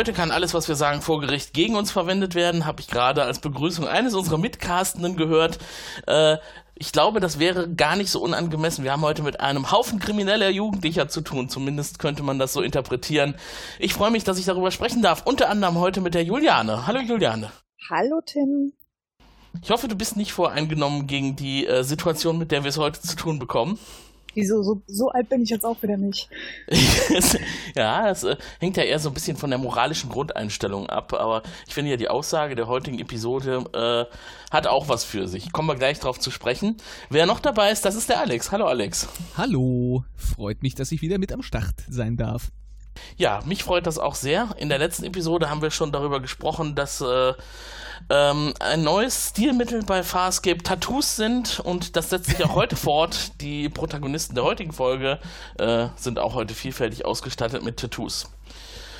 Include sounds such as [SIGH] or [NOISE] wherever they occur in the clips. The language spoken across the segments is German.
Heute kann alles, was wir sagen, vor Gericht gegen uns verwendet werden. Habe ich gerade als Begrüßung eines unserer Mitcastenden gehört. Äh, ich glaube, das wäre gar nicht so unangemessen. Wir haben heute mit einem Haufen krimineller Jugendlicher zu tun. Zumindest könnte man das so interpretieren. Ich freue mich, dass ich darüber sprechen darf. Unter anderem heute mit der Juliane. Hallo Juliane. Hallo Tim. Ich hoffe, du bist nicht voreingenommen gegen die äh, Situation, mit der wir es heute zu tun bekommen. Wieso, so, so alt bin ich jetzt auch wieder nicht. [LAUGHS] ja, es äh, hängt ja eher so ein bisschen von der moralischen Grundeinstellung ab, aber ich finde ja, die Aussage der heutigen Episode äh, hat auch was für sich. Kommen wir gleich drauf zu sprechen. Wer noch dabei ist, das ist der Alex. Hallo Alex. Hallo, freut mich, dass ich wieder mit am Start sein darf. Ja, mich freut das auch sehr. In der letzten Episode haben wir schon darüber gesprochen, dass äh, ähm, ein neues Stilmittel bei Farscape Tattoos sind und das setzt sich auch heute [LAUGHS] fort. Die Protagonisten der heutigen Folge äh, sind auch heute vielfältig ausgestattet mit Tattoos.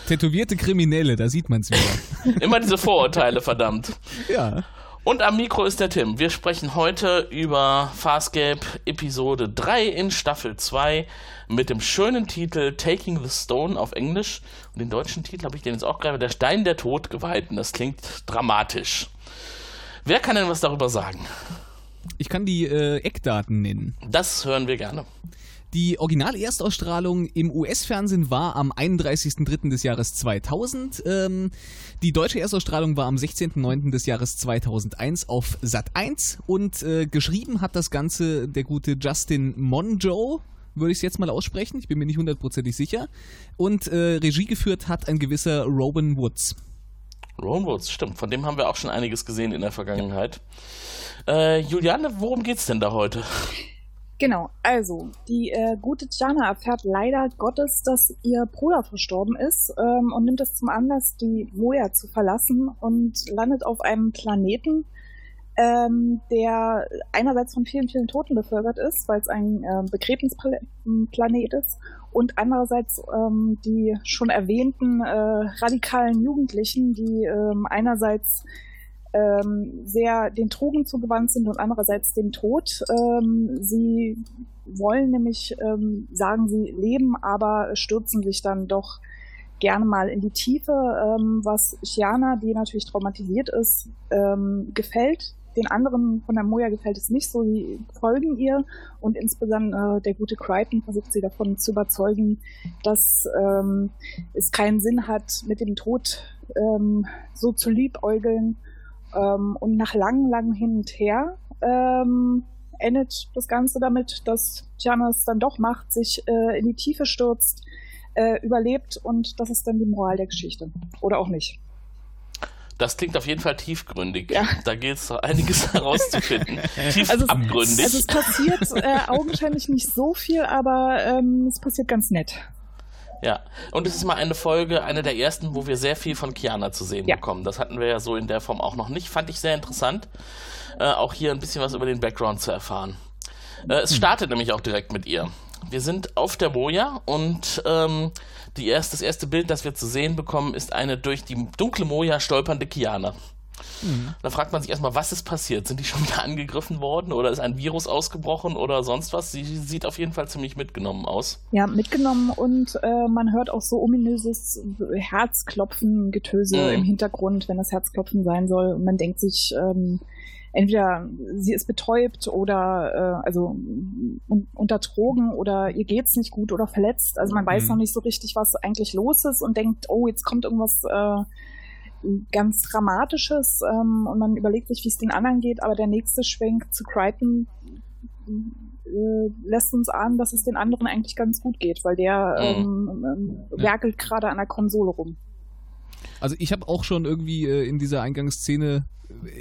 Tätowierte Kriminelle, da sieht man es wieder. Immer diese Vorurteile, verdammt. Ja. Und am Mikro ist der Tim. Wir sprechen heute über Farscape Episode 3 in Staffel 2 mit dem schönen Titel Taking the Stone auf Englisch. Und den deutschen Titel habe ich den jetzt auch gerade, Der Stein der Todgeweihten. Das klingt dramatisch. Wer kann denn was darüber sagen? Ich kann die äh, Eckdaten nennen. Das hören wir gerne. Die Original-Erstausstrahlung im US-Fernsehen war am 31.03. des Jahres 2000. Ähm, die deutsche Erstausstrahlung war am 16.09. des Jahres 2001 auf Sat 1 und äh, geschrieben hat das Ganze der gute Justin Monjo, würde ich es jetzt mal aussprechen, ich bin mir nicht hundertprozentig sicher. Und äh, Regie geführt hat ein gewisser Robin Woods. Robin Woods, stimmt, von dem haben wir auch schon einiges gesehen in der Vergangenheit. Ja. Äh, Juliane, worum geht's denn da heute? Genau, also die äh, gute Jana erfährt leider Gottes, dass ihr Bruder verstorben ist ähm, und nimmt es zum Anlass, die Moja zu verlassen und landet auf einem Planeten, ähm, der einerseits von vielen, vielen Toten bevölkert ist, weil es ein äh, Begräbnisplanet ist und andererseits ähm, die schon erwähnten äh, radikalen Jugendlichen, die ähm, einerseits ähm, sehr den Drogen zugewandt sind und andererseits dem Tod. Ähm, sie wollen nämlich, ähm, sagen sie, leben, aber stürzen sich dann doch gerne mal in die Tiefe, ähm, was Chiana, die natürlich traumatisiert ist, ähm, gefällt. Den anderen von der Moja gefällt es nicht so, sie folgen ihr und insbesondere äh, der gute Crichton versucht sie davon zu überzeugen, dass ähm, es keinen Sinn hat, mit dem Tod ähm, so zu liebäugeln ähm, und nach langem, langem Hin und Her ähm, endet das Ganze damit, dass Tiana es dann doch macht, sich äh, in die Tiefe stürzt, äh, überlebt und das ist dann die Moral der Geschichte. Oder auch nicht. Das klingt auf jeden Fall tiefgründig. Ja. Da geht es einiges [LAUGHS] herauszufinden. Tief [LAUGHS] also abgründig. Es, also es passiert äh, augenscheinlich nicht so viel, aber ähm, es passiert ganz nett. Ja, und es ist mal eine Folge, eine der ersten, wo wir sehr viel von Kiana zu sehen ja. bekommen. Das hatten wir ja so in der Form auch noch nicht. Fand ich sehr interessant, äh, auch hier ein bisschen was über den Background zu erfahren. Äh, es hm. startet nämlich auch direkt mit ihr. Wir sind auf der Moja und ähm, die erst, das erste Bild, das wir zu sehen bekommen, ist eine durch die dunkle Moja stolpernde Kiana. Mhm. Da fragt man sich erstmal, was ist passiert? Sind die schon wieder angegriffen worden oder ist ein Virus ausgebrochen oder sonst was? Sie sieht auf jeden Fall ziemlich mitgenommen aus. Ja, mitgenommen und äh, man hört auch so ominöses Herzklopfen, Getöse mhm. im Hintergrund, wenn das Herzklopfen sein soll. Und man denkt sich, ähm, entweder sie ist betäubt oder äh, also un unter Drogen oder ihr geht's nicht gut oder verletzt. Also man weiß mhm. noch nicht so richtig, was eigentlich los ist und denkt, oh, jetzt kommt irgendwas äh, ganz Dramatisches ähm, und man überlegt sich, wie es den anderen geht, aber der nächste Schwenk zu Crichton äh, lässt uns ahnen, dass es den anderen eigentlich ganz gut geht, weil der mhm. ähm, ähm, werkelt gerade an der Konsole rum. Also ich habe auch schon irgendwie äh, in dieser Eingangsszene,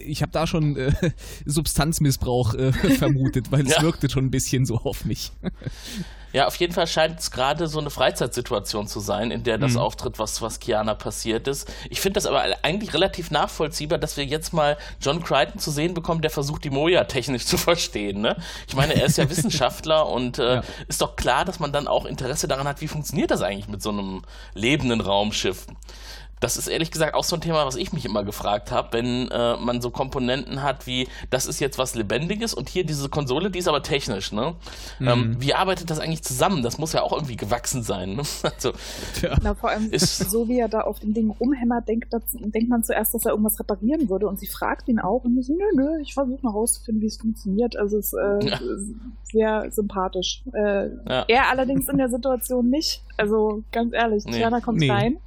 ich habe da schon äh, [LAUGHS] Substanzmissbrauch äh, [LAUGHS] vermutet, weil es ja. wirkte schon ein bisschen so auf mich. [LAUGHS] Ja, auf jeden Fall scheint es gerade so eine Freizeitsituation zu sein, in der das mhm. auftritt, was, was Kiana passiert ist. Ich finde das aber eigentlich relativ nachvollziehbar, dass wir jetzt mal John Crichton zu sehen bekommen, der versucht, die Moja technisch zu [LAUGHS] verstehen. Ne? Ich meine, er ist ja Wissenschaftler [LAUGHS] und äh, ja. ist doch klar, dass man dann auch Interesse daran hat, wie funktioniert das eigentlich mit so einem lebenden Raumschiff. Das ist ehrlich gesagt auch so ein Thema, was ich mich immer gefragt habe, wenn äh, man so Komponenten hat wie, das ist jetzt was Lebendiges und hier diese Konsole, die ist aber technisch, ne? Mhm. Ähm, wie arbeitet das eigentlich zusammen? Das muss ja auch irgendwie gewachsen sein. Ne? [LAUGHS] Also, ja. Na, vor allem ist [LAUGHS] so wie er da auf dem Ding rumhämmert, denkt, das, denkt man zuerst, dass er irgendwas reparieren würde und sie fragt ihn auch und so, nö, nö, ich versuche mal rauszufinden, wie es funktioniert. Also es ist äh, ja. sehr sympathisch. Äh, ja. Er allerdings in der Situation nicht. Also ganz ehrlich, nee. Tiana kommt nee. rein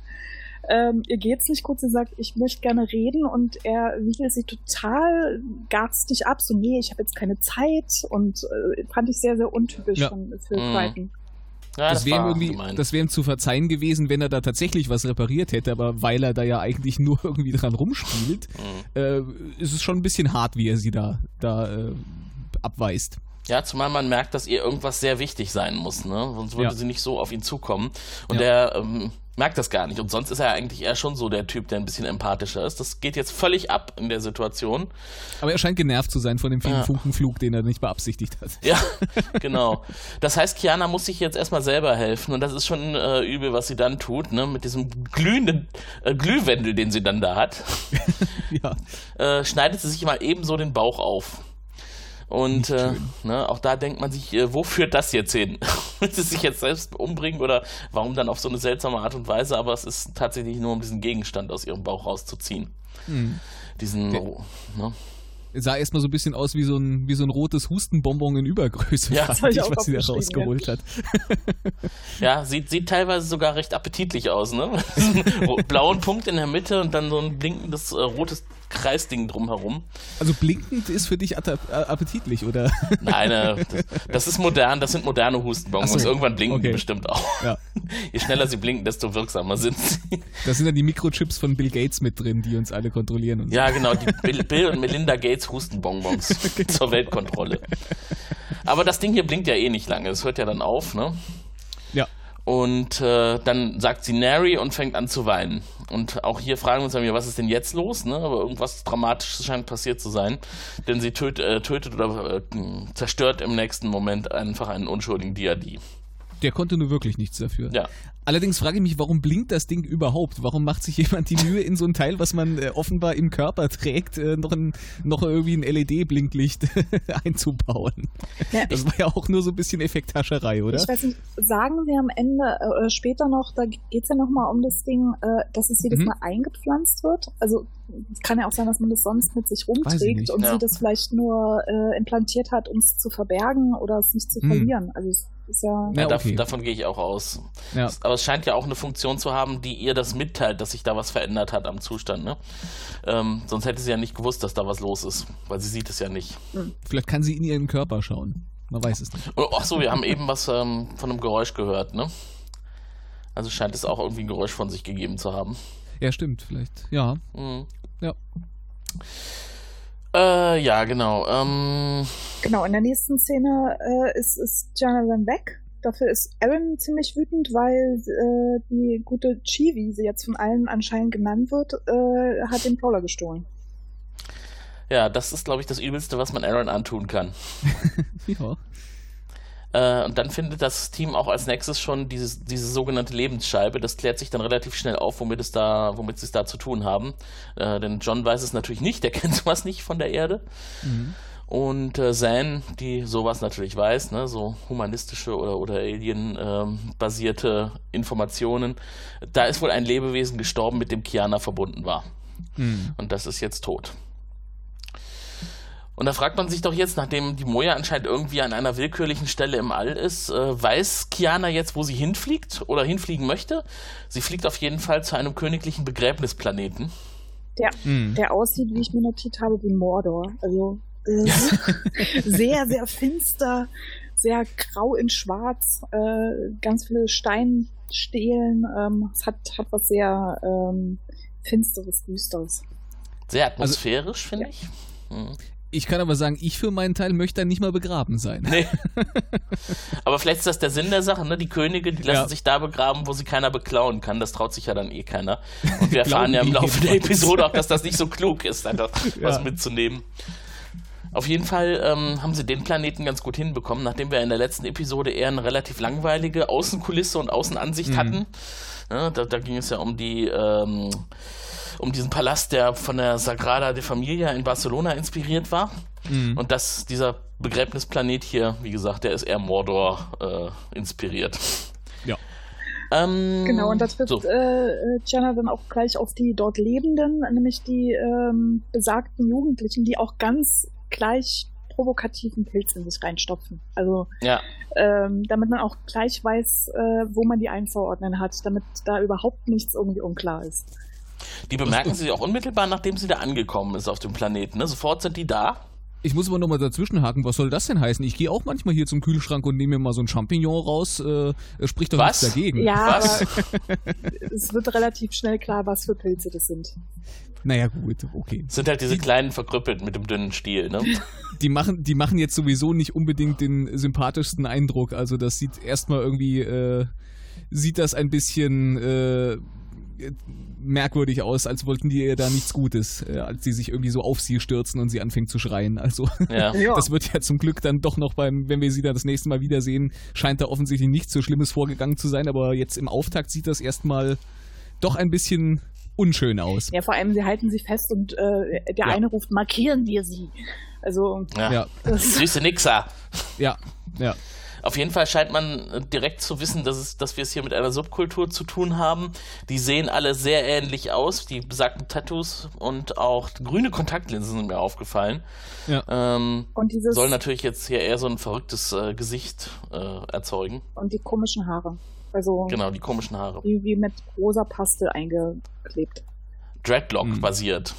ähm, ihr geht's nicht gut, sie sagt, ich möchte gerne reden und er wiegelt sie total garstig ab, so nee, ich habe jetzt keine Zeit und äh, fand ich sehr, sehr untypisch ja. von Phil mhm. Crichton. Ja, das, das wäre irgendwie, das wäre ihm zu verzeihen gewesen, wenn er da tatsächlich was repariert hätte, aber weil er da ja eigentlich nur [LAUGHS] irgendwie dran rumspielt, mhm. äh, ist es schon ein bisschen hart, wie er sie da, da äh, abweist. Ja, zumal man merkt, dass ihr irgendwas sehr wichtig sein muss, ne? Sonst würde ja. sie nicht so auf ihn zukommen. Und ja. er ähm, merkt das gar nicht. Und sonst ist er eigentlich eher schon so der Typ, der ein bisschen empathischer ist. Das geht jetzt völlig ab in der Situation. Aber er scheint genervt zu sein von dem vielen ja. Funkenflug, den er nicht beabsichtigt hat. Ja, [LAUGHS] genau. Das heißt, Kiana muss sich jetzt erstmal selber helfen und das ist schon äh, übel, was sie dann tut, ne? Mit diesem glühenden äh, Glühwendel, den sie dann da hat. [LAUGHS] ja. Äh, schneidet sie sich mal ebenso den Bauch auf. Und äh, ne, auch da denkt man sich, äh, wo führt das jetzt hin? [LAUGHS] Will sie sich jetzt selbst umbringen oder warum dann auf so eine seltsame Art und Weise? Aber es ist tatsächlich nur, um diesen Gegenstand aus ihrem Bauch rauszuziehen. Mhm. Diesen, Der, ne? sah erstmal so ein bisschen aus wie so ein, wie so ein rotes Hustenbonbon in Übergröße, ja, fand ich, was sie da rausgeholt ja. hat. Ja, sieht, sieht teilweise sogar recht appetitlich aus, ne? [LAUGHS] blauen Punkt in der Mitte und dann so ein blinkendes äh, rotes Kreisding drumherum. Also blinkend ist für dich appetitlich, oder? [LAUGHS] Nein, äh, das, das, ist modern, das sind moderne Hustenbonbons. So. Irgendwann blinken okay. die bestimmt auch. Ja. Je schneller sie blinken, desto wirksamer sind sie. Da sind dann die Mikrochips von Bill Gates mit drin, die uns alle kontrollieren. Und so. Ja, genau, die [LAUGHS] Bill, Bill und Melinda Gates Hustenbonbons [LAUGHS] genau. zur Weltkontrolle. Aber das Ding hier blinkt ja eh nicht lange, es hört ja dann auf, ne? Ja. Und äh, dann sagt sie Nary und fängt an zu weinen. Und auch hier fragen wir uns dann was ist denn jetzt los? Ne? Aber irgendwas Dramatisches scheint passiert zu sein. Denn sie töt, äh, tötet oder äh, zerstört im nächsten Moment einfach einen unschuldigen Diadi. Der konnte nur wirklich nichts dafür. Ja. Allerdings frage ich mich, warum blinkt das Ding überhaupt? Warum macht sich jemand die Mühe, in so ein Teil, was man äh, offenbar im Körper trägt, äh, noch, ein, noch irgendwie ein LED-Blinklicht [LAUGHS] einzubauen? Ja, das war ja auch nur so ein bisschen Effekthascherei, oder? Ich weiß nicht, sagen wir am Ende äh, oder später noch, da geht es ja nochmal um das Ding, äh, dass es jedes mhm. Mal eingepflanzt wird. Also es kann ja auch sein, dass man das sonst mit sich rumträgt und ja. sie das vielleicht nur äh, implantiert hat, um es zu verbergen oder es nicht zu mhm. verlieren. Also es ist ja. ja, ja okay. davon, gehe ich auch aus. Ja. Aber es scheint ja auch eine Funktion zu haben, die ihr das mitteilt, dass sich da was verändert hat am Zustand. Ne? Ähm, sonst hätte sie ja nicht gewusst, dass da was los ist, weil sie sieht es ja nicht. Hm. Vielleicht kann sie in ihren Körper schauen. Man weiß es nicht. Oh, ach so, wir haben eben was ähm, von einem Geräusch gehört, ne? Also scheint es auch irgendwie ein Geräusch von sich gegeben zu haben. Ja, stimmt, vielleicht. Ja. Mhm. Ja. Äh, ja, genau. Ähm, genau, in der nächsten Szene äh, ist, ist Jana dann weg. Dafür ist Aaron ziemlich wütend, weil äh, die gute Chi, wie sie jetzt von allen anscheinend genannt wird, äh, hat den Prowler gestohlen. Ja, das ist, glaube ich, das Übelste, was man Aaron antun kann. [LAUGHS] ja. Äh, und dann findet das Team auch als nächstes schon dieses, diese sogenannte Lebensscheibe. Das klärt sich dann relativ schnell auf, womit, es da, womit sie es da zu tun haben. Äh, denn John weiß es natürlich nicht, der [LAUGHS] kennt sowas nicht von der Erde. Mhm. Und äh, Zan, die sowas natürlich weiß, ne, so humanistische oder, oder Alien-basierte ähm, Informationen, da ist wohl ein Lebewesen gestorben, mit dem Kiana verbunden war. Mhm. Und das ist jetzt tot. Und da fragt man sich doch jetzt, nachdem die Moja anscheinend irgendwie an einer willkürlichen Stelle im All ist, äh, weiß Kiana jetzt, wo sie hinfliegt oder hinfliegen möchte? Sie fliegt auf jeden Fall zu einem königlichen Begräbnisplaneten. Der, mhm. der aussieht, wie ich mir notiert habe, wie Mordor. Also äh, [LAUGHS] sehr, sehr finster, sehr grau in schwarz, äh, ganz viele Steinstelen. Ähm, es hat, hat was sehr ähm, finsteres, düsteres. Sehr atmosphärisch, also, finde ja. ich. Ich kann aber sagen, ich für meinen Teil möchte da nicht mal begraben sein. Nee. [LAUGHS] aber vielleicht ist das der Sinn der Sache, ne? Die Könige, die lassen ja. sich da begraben, wo sie keiner beklauen kann. Das traut sich ja dann eh keiner. Und wir [LAUGHS] erfahren ja im Laufe der Episode auch, dass das nicht so klug ist, einfach [LAUGHS] ja. was mitzunehmen. Auf jeden Fall ähm, haben sie den Planeten ganz gut hinbekommen, nachdem wir in der letzten Episode eher eine relativ langweilige Außenkulisse und Außenansicht mhm. hatten. Ja, da, da, ging es ja um die ähm, um diesen Palast, der von der Sagrada de Familia in Barcelona inspiriert war. Mhm. Und das, dieser Begräbnisplanet hier, wie gesagt, der ist eher Mordor äh, inspiriert. Ja. Ähm, genau, und das trifft so. äh, Jenna dann auch gleich auf die dort Lebenden, nämlich die ähm, besagten Jugendlichen, die auch ganz gleich provokativen Pilz in sich reinstopfen. Also ja. ähm, damit man auch gleich weiß, äh, wo man die einzuordnen hat, damit da überhaupt nichts irgendwie unklar ist. Die bemerken sie auch unmittelbar, nachdem sie da angekommen ist auf dem Planeten. Ne? Sofort sind die da. Ich muss aber nochmal dazwischenhaken, was soll das denn heißen? Ich gehe auch manchmal hier zum Kühlschrank und nehme mir mal so ein Champignon raus. Äh, spricht doch was? nichts dagegen. Ja, was? es wird relativ schnell klar, was für Pilze das sind. Naja, gut, okay. Das sind halt diese die, kleinen verkrüppelt mit dem dünnen Stiel, ne? [LAUGHS] Die machen, die machen jetzt sowieso nicht unbedingt den sympathischsten Eindruck. Also das sieht erstmal irgendwie, äh, sieht das ein bisschen äh, merkwürdig aus, als wollten die ihr da nichts Gutes, äh, als sie sich irgendwie so auf sie stürzen und sie anfängt zu schreien. Also ja. [LAUGHS] das wird ja zum Glück dann doch noch beim, wenn wir sie dann das nächste Mal wiedersehen, scheint da offensichtlich nichts so Schlimmes vorgegangen zu sein, aber jetzt im Auftakt sieht das erstmal doch ein bisschen unschön aus. Ja, vor allem sie halten sich fest und äh, der ja. eine ruft, markieren wir sie. Also ja. süße Nixer. Ja, ja. Auf jeden Fall scheint man äh, direkt zu wissen, dass, es, dass wir es hier mit einer Subkultur zu tun haben. Die sehen alle sehr ähnlich aus, die besagten Tattoos und auch grüne Kontaktlinsen sind mir aufgefallen. Ja. Ähm, und dieses soll natürlich jetzt hier eher so ein verrücktes äh, Gesicht äh, erzeugen. Und die komischen Haare. Also genau, die komischen Haare. Wie, wie mit rosa Paste eingeklebt. Dreadlock mhm. basiert.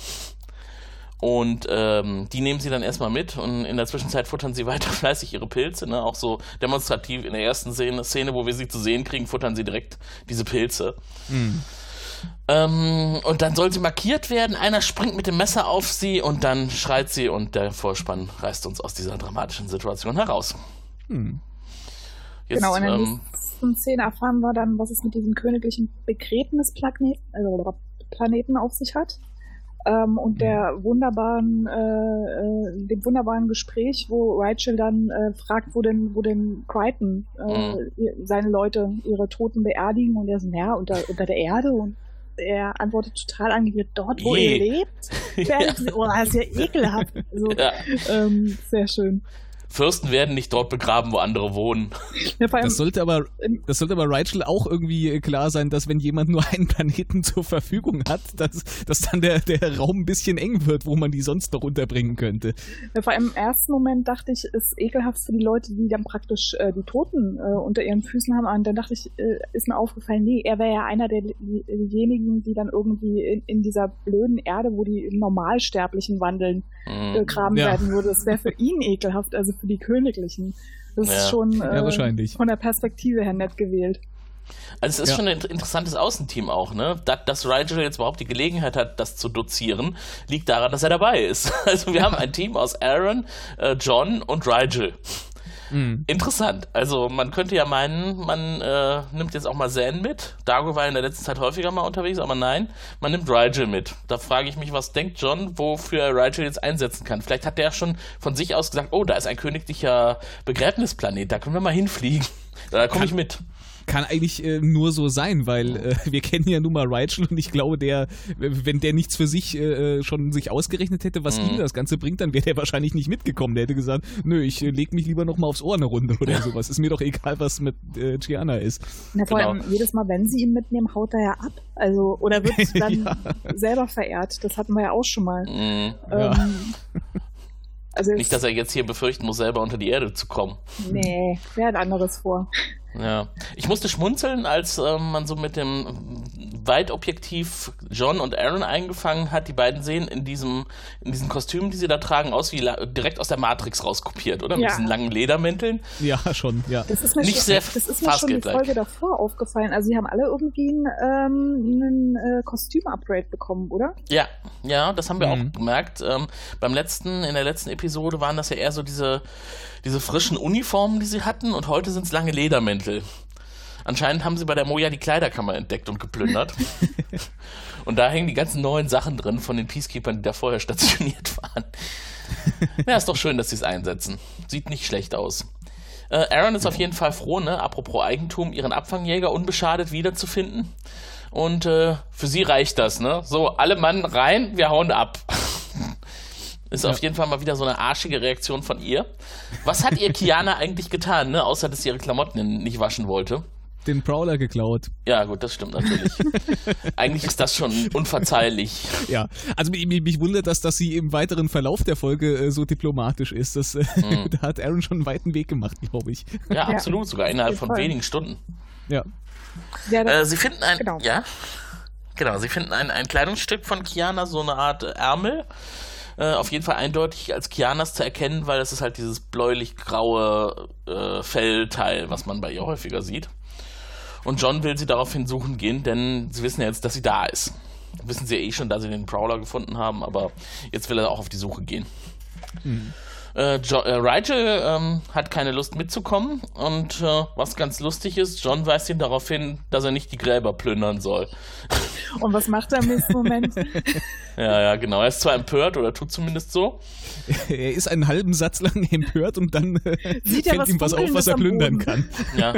Und ähm, die nehmen sie dann erstmal mit und in der Zwischenzeit futtern sie [LAUGHS] weiter fleißig ihre Pilze. Ne? Auch so demonstrativ in der ersten Szene, Szene, wo wir sie zu sehen kriegen, futtern sie direkt diese Pilze. Mhm. Ähm, und dann soll sie markiert werden. Einer springt mit dem Messer auf sie und dann schreit sie und der Vorspann reißt uns aus dieser dramatischen Situation heraus. Mhm. Jetzt, genau, in der ähm, nächsten Szene erfahren wir dann, was es mit diesem königlichen Begräbnisplaneten also Planeten auf sich hat ähm, und der wunderbaren, äh, äh, dem wunderbaren Gespräch, wo Rachel dann äh, fragt, wo denn, wo denn Crichton äh, mhm. seine Leute, ihre Toten beerdigen und er sagt, ja, unter, unter der Erde und er antwortet total angerührt, dort, wo Je. ihr lebt. [LAUGHS] ja. Oh, das ist ja ekelhaft. [LAUGHS] So, ja. Ähm, sehr schön. Fürsten werden nicht dort begraben, wo andere wohnen. Ja, das sollte aber, das sollte aber Rachel auch irgendwie klar sein, dass wenn jemand nur [LAUGHS] einen Planeten zur Verfügung hat, dass, dass dann der, der Raum ein bisschen eng wird, wo man die sonst noch unterbringen könnte. Ja, vor allem im ersten Moment dachte ich, es ist ekelhaft für die Leute, die dann praktisch äh, die Toten äh, unter ihren Füßen haben. Und dann dachte ich, äh, ist mir aufgefallen, nee, er wäre ja einer derjenigen, die dann irgendwie in, in, dieser blöden Erde, wo die Normalsterblichen wandeln, mhm. begraben ja. werden würde. Das wäre für ihn ekelhaft. Also für die Königlichen. Das ja. ist schon äh, ja, von der Perspektive her nett gewählt. Also es ist ja. schon ein interessantes Außenteam auch, ne? Dass, dass Rigel jetzt überhaupt die Gelegenheit hat, das zu dozieren, liegt daran, dass er dabei ist. [LAUGHS] Also wir haben ein Team aus Aaron, äh, John und Rigel. Mhm. Interessant. Also man könnte ja meinen, man äh, nimmt jetzt auch mal Zen mit. Dago war in der letzten Zeit häufiger mal unterwegs, aber nein, man nimmt Rigel mit. Da frage ich mich, was denkt John, wofür er Rigel jetzt einsetzen kann? Vielleicht hat der schon von sich aus gesagt, oh, da ist ein königlicher Begräbnisplanet, da können wir mal hinfliegen. [LAUGHS] Da komme ich mit kann eigentlich äh, nur so sein, weil äh, wir kennen ja nun mal Rachel und ich glaube, der, wenn der nichts für sich äh, äh schon sich ausgerechnet hätte, was mhm. ihm das Ganze bringt, dann wäre der wahrscheinlich nicht mitgekommen. Der hätte gesagt, nö, ich äh, leg mich lieber nochmal aufs Ohr eine Runde oder sowas. Ist mir doch egal, was mit äh, Gianna ist. Na, vor allem genau. jedes Mal, wenn sie ihn mitnehmen, haut er ja ab. Also, oder wird [LAUGHS] dann ja. selber verehrt. Das hatten wir ja auch schon mal. Mhm. Ähm, ja. Also Nicht, dass er jetzt hier befürchten muss, selber unter die Erde zu kommen. Nee, wer hat anderes vor? Ja, ich musste schmunzeln, als äh, man so mit dem Weitobjektiv John und Aaron eingefangen hat. Die beiden sehen in diesem in diesen Kostümen, die sie da tragen, aus wie direkt aus der Matrix rauskopiert, oder? Ja. Mit diesen langen Ledermänteln. Ja, schon, ja. Das ist mir Nicht schon, sehr Das ist mir schon die Folge davor aufgefallen. Also sie haben alle irgendwie ein, ähm, ein äh, Kostüm-Upgrade bekommen, oder? Ja, ja, das haben wir mhm. auch gemerkt. Ähm, beim letzten, in der letzten Episode waren das ja eher so diese diese frischen Uniformen, die sie hatten und heute sind es lange Ledermäntel. Anscheinend haben sie bei der Moja die Kleiderkammer entdeckt und geplündert. [LAUGHS] und da hängen die ganzen neuen Sachen drin von den Peacekeepers, die da vorher stationiert [LAUGHS] waren. ja, ist doch schön, dass sie es einsetzen. Sieht nicht schlecht aus. Äh, Aaron ist auf jeden Fall froh, ne, apropos Eigentum, ihren Abfangjäger unbeschadet wiederzufinden. Und äh, für sie reicht das, ne? So, alle Mann rein, wir hauen ab. [LAUGHS] Ist ja. auf jeden Fall mal wieder so eine arschige Reaktion von ihr. Was hat ihr Kiana [LAUGHS] eigentlich getan, ne? Außer dass sie ihre Klamotten nicht waschen wollte. Den Prowler geklaut. Ja, gut, das stimmt natürlich. [LAUGHS] eigentlich ist das schon unverzeihlich. Ja, also mich, mich wundert das, dass sie im weiteren Verlauf der Folge äh, so diplomatisch ist. Das, äh, mhm. [LAUGHS] da hat Aaron schon einen weiten Weg gemacht, glaube ich. Ja, absolut, sogar innerhalb von wenigen Stunden. Ja. ja äh, sie finden ein, genau. ja, genau, sie finden ein, ein Kleidungsstück von Kiana, so eine Art Ärmel äh, auf jeden Fall eindeutig als Kianas zu erkennen, weil das ist halt dieses bläulich-graue äh, Fellteil, was man bei ihr häufiger sieht. Und John will sie daraufhin suchen gehen, denn sie wissen ja jetzt, dass sie da ist. Wissen sie ja eh schon, da sie den Prowler gefunden haben, aber jetzt will er auch auf die Suche gehen. Mhm. Äh, jo äh, Rigel ähm, hat keine Lust mitzukommen und äh, was ganz lustig ist, John weist ihn darauf hin, dass er nicht die Gräber plündern soll. Und was macht er im nächsten Moment? [LAUGHS] [LAUGHS] ja, ja, genau. Er ist zwar empört oder tut zumindest so. Er ist einen halben Satz lang [LAUGHS] empört und dann äh, Sieht fällt ihm was auf, was er plündern kann. Ja.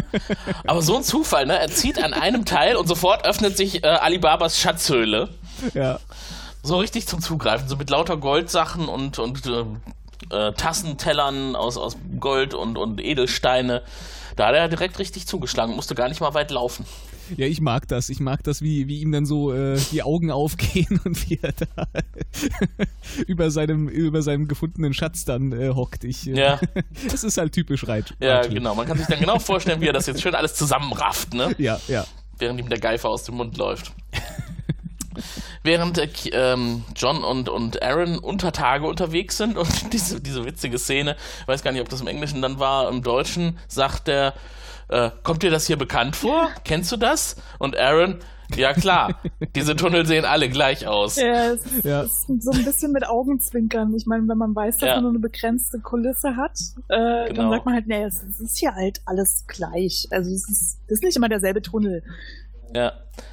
Aber so ein Zufall, ne? Er zieht an einem Teil und sofort öffnet sich äh, Alibabas Schatzhöhle. Ja. So richtig zum Zugreifen, so mit lauter Goldsachen und, und äh, äh, Tassentellern aus, aus Gold und, und Edelsteine. Da hat er direkt richtig zugeschlagen, musste gar nicht mal weit laufen. Ja, ich mag das. Ich mag das, wie, wie ihm dann so äh, die Augen aufgehen [LAUGHS] und wie er da [LAUGHS] über, seinem, über seinem gefundenen Schatz dann äh, hockt. Ich, äh, ja. [LAUGHS] das ist halt typisch Reit. Ja, genau. Man kann sich dann genau vorstellen, wie er das jetzt schön alles zusammenrafft, ne? Ja, ja. Während ihm der Geifer aus dem Mund läuft. Während äh, ähm, John und, und Aaron unter Tage unterwegs sind und [LAUGHS] diese, diese witzige Szene, ich weiß gar nicht, ob das im Englischen dann war, im Deutschen sagt der, äh, kommt dir das hier bekannt vor? Kennst du das? Und Aaron, ja klar, diese Tunnel sehen alle gleich aus. Ja, es ist, ja. ist so ein bisschen mit Augenzwinkern. Ich meine, wenn man weiß, dass ja. man nur eine begrenzte Kulisse hat, äh, genau. dann sagt man halt, es, es, ist hier halt alles gleich. Also es ist, es ist nicht immer derselbe Tunnel. Ja.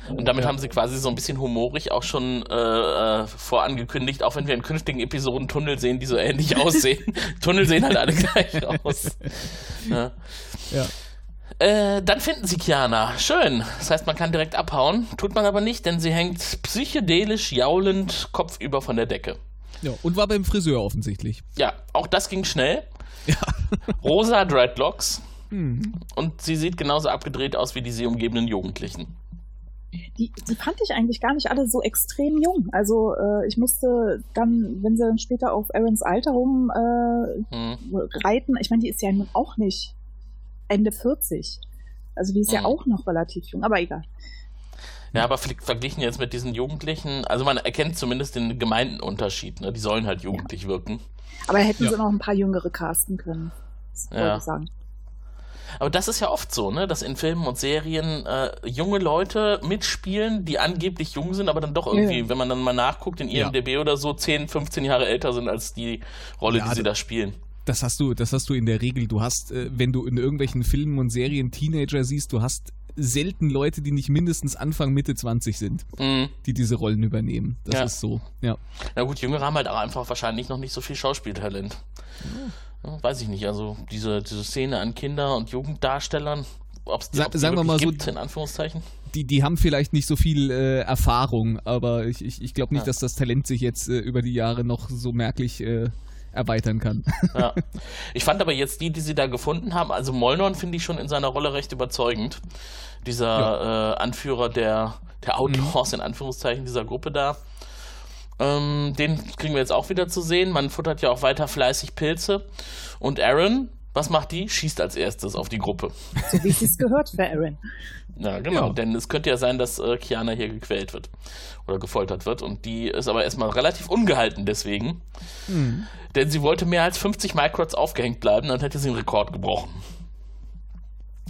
Und damit ja. haben sie quasi so ein bisschen humorig auch schon äh, äh, vorangekündigt, auch wenn wir in künftigen Episoden Tunnel sehen, die so ähnlich [LAUGHS] aussehen. Tunnel sehen halt alle gleich aus. Ja. ja. Äh, dann finden sie Kiana. Schön. Das heißt, man kann direkt abhauen. Tut man aber nicht, denn sie hängt psychedelisch jaulend kopfüber von der Decke. Ja, und war beim Friseur offensichtlich. Ja, auch das ging schnell. Ja. Rosa Dreadlocks. Mhm. Und sie sieht genauso abgedreht aus wie die sie umgebenden Jugendlichen die, die fand ich eigentlich gar nicht alle so extrem jung. Also äh, ich musste dann, wenn sie dann später auf Aarons Alter rum äh, hm. reiten, ich meine, die ist ja nun auch nicht Ende 40. Also die ist hm. ja auch noch relativ jung, aber egal. Ja, aber verglichen jetzt mit diesen Jugendlichen, also man erkennt zumindest den Gemeindenunterschied, ne? Die sollen halt jugendlich ja. wirken. Aber hätten ja. sie noch ein paar Jüngere casten können. Das ja. wollte ich sagen. Aber das ist ja oft so, ne, dass in Filmen und Serien äh, junge Leute mitspielen, die angeblich jung sind, aber dann doch irgendwie, ja. wenn man dann mal nachguckt, in IMDb ja. oder so 10, 15 Jahre älter sind als die Rolle, ja, die sie da spielen. Das hast du, das hast du in der Regel. Du hast, äh, wenn du in irgendwelchen Filmen und Serien Teenager siehst, du hast selten Leute, die nicht mindestens Anfang, Mitte 20 sind, mhm. die diese Rollen übernehmen. Das ja. ist so, ja. Na gut, Jüngere haben halt auch einfach wahrscheinlich noch nicht so viel Schauspieltalent. Ja. Weiß ich nicht, also diese, diese Szene an Kinder- und Jugenddarstellern, ob es die, Sa sagen wir mal gibt, so, in Anführungszeichen. Die, die haben vielleicht nicht so viel äh, Erfahrung, aber ich, ich, ich glaube nicht, ja. dass das Talent sich jetzt äh, über die Jahre noch so merklich äh, erweitern kann. [LAUGHS] Ja. Ich fand aber jetzt die, die sie da gefunden haben, also Molnon finde ich schon in seiner Rolle recht überzeugend. Dieser ja. äh, Anführer der, der Outlaws, mhm. in Anführungszeichen, dieser Gruppe da. Ähm, den kriegen wir jetzt auch wieder zu sehen. Man futtert ja auch weiter fleißig Pilze. Und Aaron, was macht die? Schießt als erstes auf die Gruppe. So wie es sich gehört für Aaron. Ja, genau. Ja. Denn es könnte ja sein, dass äh, Kiana hier gequält wird oder gefoltert wird. Und die ist aber erstmal relativ ungehalten deswegen. Mhm. Denn sie wollte mehr als 50 Microts aufgehängt bleiben, dann hätte sie einen Rekord gebrochen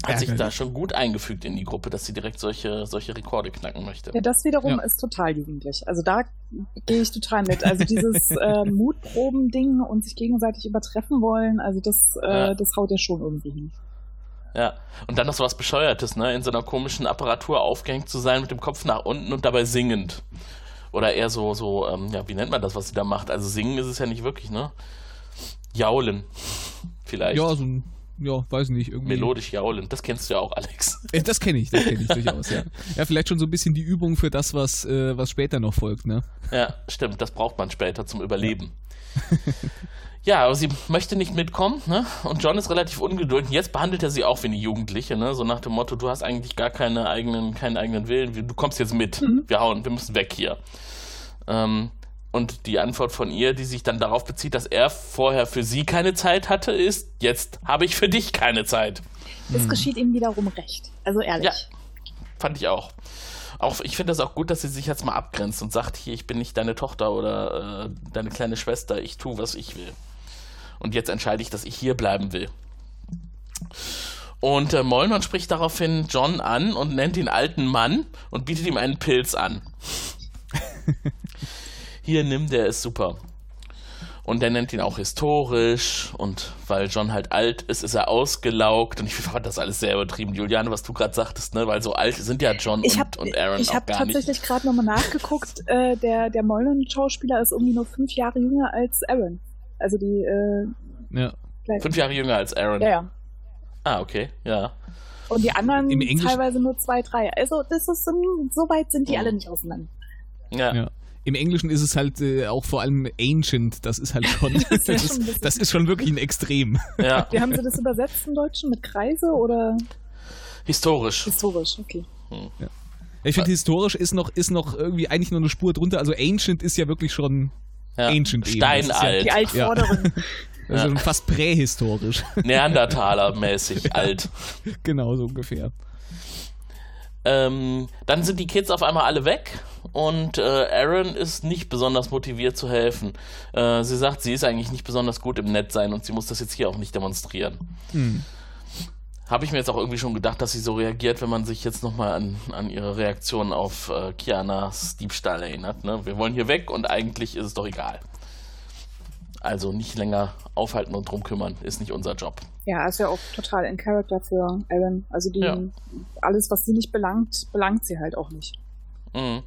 hat sich da schon gut eingefügt in die Gruppe, dass sie direkt solche, solche Rekorde knacken möchte. Ja, das wiederum ja. ist total jugendlich. Also da gehe ich total mit. Also dieses [LAUGHS] äh, Mutproben-Ding und sich gegenseitig übertreffen wollen, also das, äh, ja. das haut ja schon irgendwie hin. Ja, und dann noch so was Bescheuertes, ne? In so einer komischen Apparatur aufgehängt zu sein mit dem Kopf nach unten und dabei singend. Oder eher so, so, ähm, ja, wie nennt man das, was sie da macht? Also singen ist es ja nicht wirklich, ne? Jaulen. [LAUGHS] Vielleicht. Ja, so ein, ja, weiß nicht, irgendwie. Melodisch jaulen, das kennst du ja auch, Alex. Das kenne ich, das kenne ich durchaus, ja. Ja, vielleicht schon so ein bisschen die Übung für das, was, äh, was später noch folgt, ne? Ja, stimmt, das braucht man später zum Überleben. Ja. aber sie möchte nicht mitkommen, ne? Und John ist relativ ungeduldig. Jetzt behandelt er sie auch wie eine Jugendliche, ne? So nach dem Motto, du hast eigentlich gar keine eigenen, keinen eigenen Willen, du kommst jetzt mit. Mhm. Wir hauen, wir müssen weg hier. Ähm, und die Antwort von ihr, die sich dann darauf bezieht, dass er vorher für sie keine Zeit hatte, ist, jetzt habe ich für dich keine Zeit. Es hm. geschieht ihm wiederum recht. Also ehrlich. Ja, fand ich auch. Auch, ich finde das auch gut, dass sie sich jetzt mal abgrenzt und sagt, hier, ich bin nicht deine Tochter oder äh, deine kleine Schwester, ich tue, was ich will. Und jetzt entscheide ich, dass ich hier bleiben will. Und äh, Molnon spricht daraufhin John an und nennt ihn alten Mann und bietet ihm einen Pilz an. [LAUGHS] hier nimm, der ist super. Und der nennt ihn auch historisch und weil John halt alt ist, ist er ausgelaugt und ich [LAUGHS] fand das alles sehr übertrieben. Juliane, was du gerade sagtest, ne? weil so alt sind ja John ich hab, und, und Aaron Ich habe tatsächlich gerade nochmal nachgeguckt, äh, der, der Mollen-Schauspieler ist irgendwie nur fünf Jahre jünger als Aaron. Also die äh, ja. Fünf Jahre jünger als Aaron. Ja, ja. Ah, okay, ja. Und die anderen teilweise nur zwei, drei. Also das ist so weit sind die oh. alle nicht auseinander. Ja. ja im Englischen ist es halt äh, auch vor allem ancient, das ist halt schon, [LAUGHS] das, ist, das ist schon wirklich ein Extrem. Ja. [LAUGHS] Wie haben Sie das übersetzt im Deutschen? Mit Kreise oder? Historisch. Historisch, okay. Hm. Ja. Ich finde, historisch ist noch, ist noch irgendwie eigentlich nur eine Spur drunter. Also ancient ist ja wirklich schon ja. ancient. Steinalt. Ja, die Altvorderen. [LAUGHS] Ja. Also fast prähistorisch. Neandertaler-mäßig alt. Genau, so ungefähr. Ähm, dann sind die Kids auf einmal alle weg und äh, Aaron ist nicht besonders motiviert zu helfen. Äh, sie sagt, sie ist eigentlich nicht besonders gut im Nettsein und sie muss das jetzt hier auch nicht demonstrieren. Hm. Habe ich mir jetzt auch irgendwie schon gedacht, dass sie so reagiert, wenn man sich jetzt nochmal an, an ihre Reaktion auf äh, Kianas Diebstahl erinnert. Ne? Wir wollen hier weg und eigentlich ist es doch egal. Also nicht länger aufhalten und drum kümmern, ist nicht unser Job. Ja, ist ja auch total in Character für Aaron. Also die, ja. alles, was sie nicht belangt, belangt sie halt auch nicht. Mhm.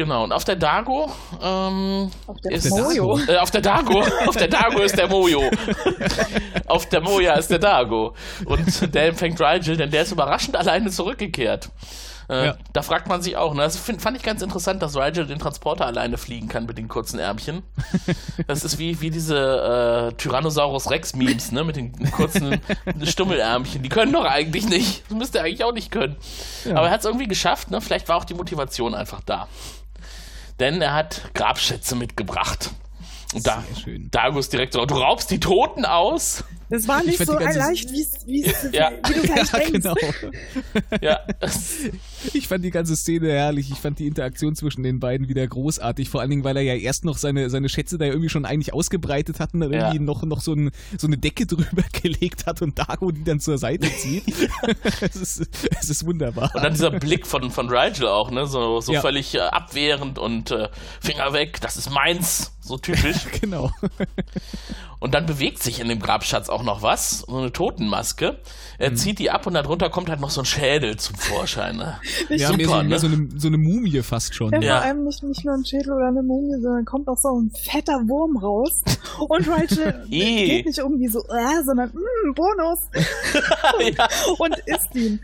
Genau, und auf der Dago, ähm, auf der ist, Mojo. Äh, auf der Dago, [LAUGHS] auf der Dago ist der Mojo. auf der Moja ist der Dago. Und der empfängt Rigel, denn der ist überraschend alleine zurückgekehrt. Äh, ja. Da fragt man sich auch, ne? Das find, fand ich ganz interessant, dass Rigel den Transporter alleine fliegen kann mit den kurzen Ärmchen. Das ist wie, wie diese äh, Tyrannosaurus Rex-Memes, ne? Mit den kurzen [LAUGHS] Stummelärmchen. Die können doch eigentlich nicht. Das müsste er eigentlich auch nicht können. Ja. Aber er hat es irgendwie geschafft, ne? Vielleicht war auch die Motivation einfach da. Denn er hat Grabschätze mitgebracht. Und da, Dagus direkt so, du raubst die Toten aus? Das war nicht so leicht, wie, ja. [LAUGHS] wie du [LAUGHS] gleich ja, denkst. Genau. [LAUGHS] ja. Ich fand die ganze Szene herrlich. Ich fand die Interaktion zwischen den beiden wieder großartig. Vor allen Dingen, weil er ja erst noch seine, seine Schätze da irgendwie schon eigentlich ausgebreitet hat und dann irgendwie noch, noch so, ein, so eine Decke drüber gelegt hat und Dago die dann zur Seite zieht. es, ist, es ist wunderbar. Und dann dieser Blick von, von Rigel auch, ne? So, so völlig äh, abwehrend und äh, Finger weg, das ist meins. So typisch. genau. Und dann bewegt sich in dem Grabschatz auch noch was, so eine Totenmaske. Er mhm. zieht die ab und darunter kommt halt noch so ein Schädel zum Vorschein. Ne? Ja, Super, mehr, so, ne? mehr so, eine, so eine Mumie fast schon. Ja, ja. vor allem nicht, nicht nur ein Schädel oder eine Mumie, sondern kommt auch so ein fetter Wurm raus. Und Rachel [LAUGHS] geht nicht irgendwie so, äh, sondern, mh, mm, Bonus. [LAUGHS] ja. und isst ihn.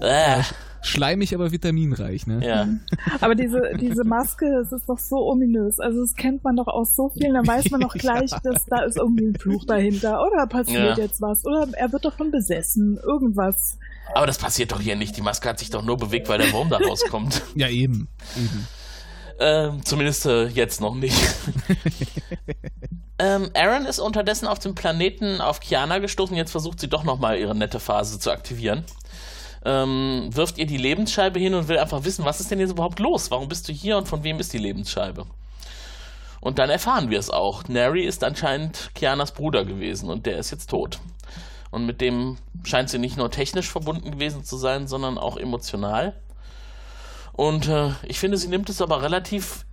Äh schleimig, aber vitaminreich, ne? Ja. [LAUGHS] Aber diese, diese Maske, es ist doch so ominös. Also das kennt man doch aus so vielen, dann weiß man doch [LAUGHS] gleich, dass da ist irgendwie ein Fluch dahinter. Oder passiert ja. jetzt was. Oder er wird davon besessen. Irgendwas. Aber das passiert doch hier nicht. Die Maske hat sich doch nur bewegt, weil der Wurm da rauskommt. [LAUGHS] ja, eben. eben. Ähm, zumindest äh, jetzt noch nicht. ähm, Aaron ist unterdessen auf dem Planeten auf Kiana gestoßen. Jetzt versucht sie doch nochmal ihre nette Phase zu aktivieren ähm, wirft ihr die Lebensscheibe hin und will einfach wissen, was ist denn jetzt überhaupt los? Warum bist du hier und von wem ist die Lebensscheibe? Und dann erfahren wir es auch. Neri ist anscheinend Kianas Bruder gewesen und der ist jetzt tot. Und mit dem scheint sie nicht nur technisch verbunden gewesen zu sein, sondern auch emotional. Und äh, ich finde, sie nimmt es aber relativ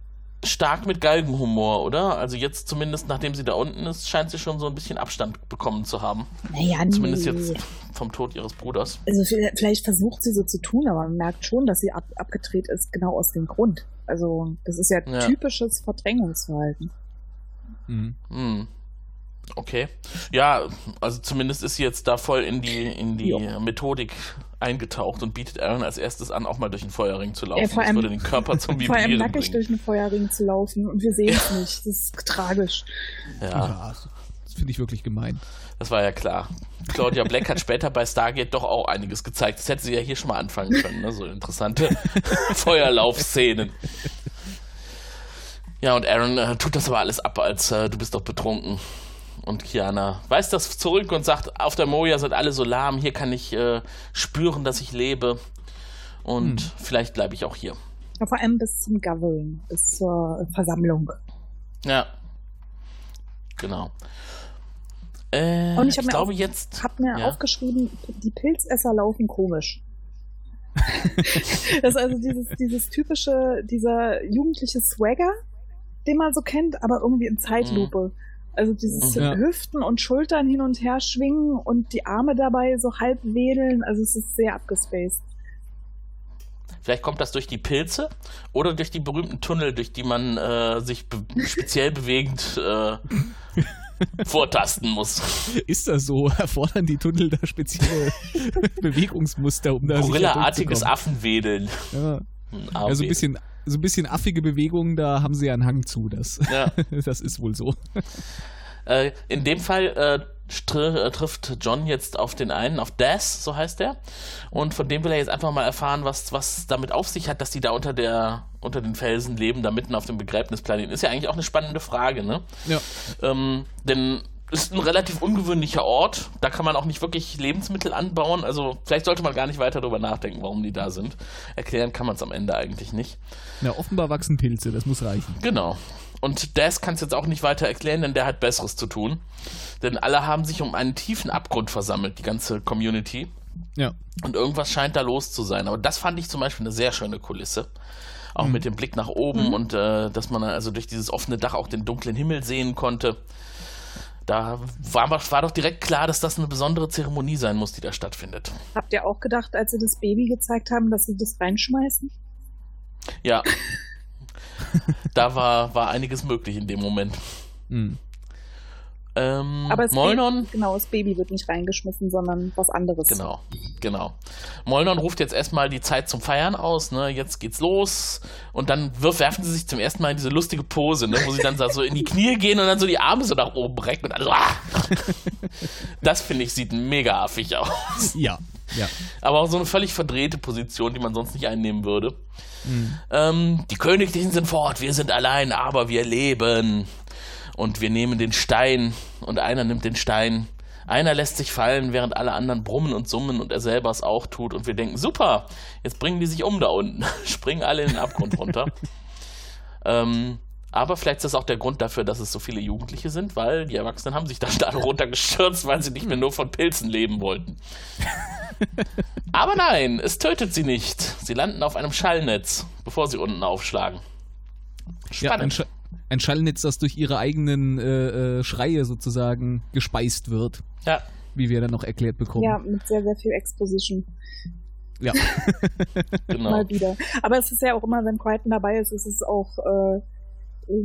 stark mit Galgenhumor, oder? Also jetzt zumindest, nachdem sie da unten ist, scheint sie schon so ein bisschen Abstand bekommen zu haben. Naja, Zumindest nee. jetzt vom Tod ihres Bruders. Also vielleicht versucht sie so zu tun, aber man merkt schon, dass sie ab, abgedreht ist, genau aus dem Grund. Also das ist ja, Ja. typisches Verdrängungsverhalten. Mhm. Hm. Okay. Ja, also zumindest ist sie jetzt da voll in die, in die Ja. Methodik eingetaucht und bietet Aaron als erstes an, auch mal durch den Feuerring zu laufen. Ja, vor das allem- würde den Körper zum [LAUGHS] Vor allem nackig durch einen Feuerring zu laufen und wir sehen es nicht. Das ist tragisch. Ja, Ja, das finde ich wirklich gemein. das war ja klar. Claudia Black hat später bei Stargate doch auch einiges gezeigt. Das hätte sie ja hier schon mal anfangen können, ne? so interessante [LAUGHS] Feuerlaufszenen. Ja, und Aaron äh, tut das aber alles ab, als äh, du bist doch betrunken. Und Kiana weist das zurück und sagt, auf der Moja sind alle so lahm, hier kann ich äh, spüren, dass ich lebe. Und vielleicht bleibe ich auch hier. Ja, vor allem bis zum Gathering, bis zur Versammlung. Ja. Genau. Äh, Und ich ich, hab mir glaube auf- jetzt. Hab mir ja. aufgeschrieben, die Pilzesser laufen komisch. [LAUGHS] das ist also dieses, dieses typische, dieser jugendliche Swagger, den man so kennt, aber irgendwie in Zeitlupe. Also dieses. Ja. Hüften und Schultern hin und her schwingen und die Arme dabei so halb wedeln. Also es ist sehr abgespaced. Vielleicht kommt das durch die Pilze oder durch die berühmten Tunnel, durch die man äh, sich be speziell bewegend äh, [LAUGHS] vortasten muss. Ist das so? Erfordern die Tunnel da spezielle [LAUGHS] Bewegungsmuster, um da Gorilla-artiges? Affenwedeln. Ja. Hm, Ja, so ein bisschen, so ein bisschen affige Bewegungen, da haben sie ja einen Hang zu. Das, Ja. [LAUGHS] das ist wohl so. Äh, in dem Fall äh, str äh, trifft John jetzt auf den einen, auf Das, so heißt er. Und von dem will er jetzt einfach mal erfahren, was, was damit auf sich hat, dass die da unter, der, unter den Felsen leben, da mitten auf dem Begräbnisplaneten. Ist ja eigentlich auch eine spannende Frage, ne? Ja. Ähm, denn ist ein relativ ungewöhnlicher Ort. Da kann man auch nicht wirklich Lebensmittel anbauen. Also vielleicht sollte man gar nicht weiter darüber nachdenken, warum die da sind. Erklären kann man es am Ende eigentlich nicht. Na, offenbar wachsen Pilze, das muss reichen. Genau. Und das kann es jetzt auch nicht weiter erklären, denn der hat Besseres zu tun. Denn alle haben sich um einen tiefen Abgrund versammelt, die ganze Community. Ja. Und irgendwas scheint da los zu sein. Aber das fand ich zum Beispiel eine sehr schöne Kulisse. Auch mit dem Blick nach oben und äh, dass man also durch dieses offene Dach auch den dunklen Himmel sehen konnte. Da war, war doch direkt klar, dass das eine besondere Zeremonie sein muss, die da stattfindet. Habt ihr auch gedacht, als sie das Baby gezeigt haben, dass sie das reinschmeißen? Ja. [LAUGHS] da war, war einiges möglich in dem Moment. Mhm. Ähm, Aber das Molnon. Baby, genau, das Baby wird nicht reingeschmissen, sondern was anderes. Genau, genau. Molnon ruft jetzt erstmal die Zeit zum Feiern aus, ne? Jetzt geht's los. Und dann wirf, werfen sie sich zum ersten Mal in diese lustige Pose, ne? Wo sie dann so in die Knie gehen und dann so die Arme so nach oben recken und dann so, ah! [LAUGHS] Das finde ich sieht mega affig aus. Ja. Ja. Aber auch so eine völlig verdrehte Position, die man sonst nicht einnehmen würde. Mhm. Ähm, die Königlichen sind fort, wir sind allein, aber wir leben. Und wir nehmen den Stein und einer nimmt den Stein. Einer lässt sich fallen, während alle anderen brummen und summen und er selber es auch tut. Und wir denken, super, jetzt bringen die sich um da unten. [LAUGHS] Springen alle in den Abgrund runter. [LAUGHS] ähm, aber vielleicht ist das auch der Grund dafür, dass es so viele Jugendliche sind, weil die Erwachsenen haben sich dann da [LAUGHS] runtergestürzt, weil sie nicht mehr nur von Pilzen leben wollten. Aber nein, es tötet sie nicht. Sie landen auf einem Schallnetz, bevor sie unten aufschlagen. ja Spannend. Sch ein Schallnetz, das durch ihre eigenen äh, äh, Schreie sozusagen gespeist wird, Ja, wie wir dann noch erklärt bekommen. Ja, mit sehr, sehr viel Exposition. Ja. [LAUGHS] genau. Mal wieder. Aber es ist ja auch immer, wenn Crichton dabei ist, ist es auch äh,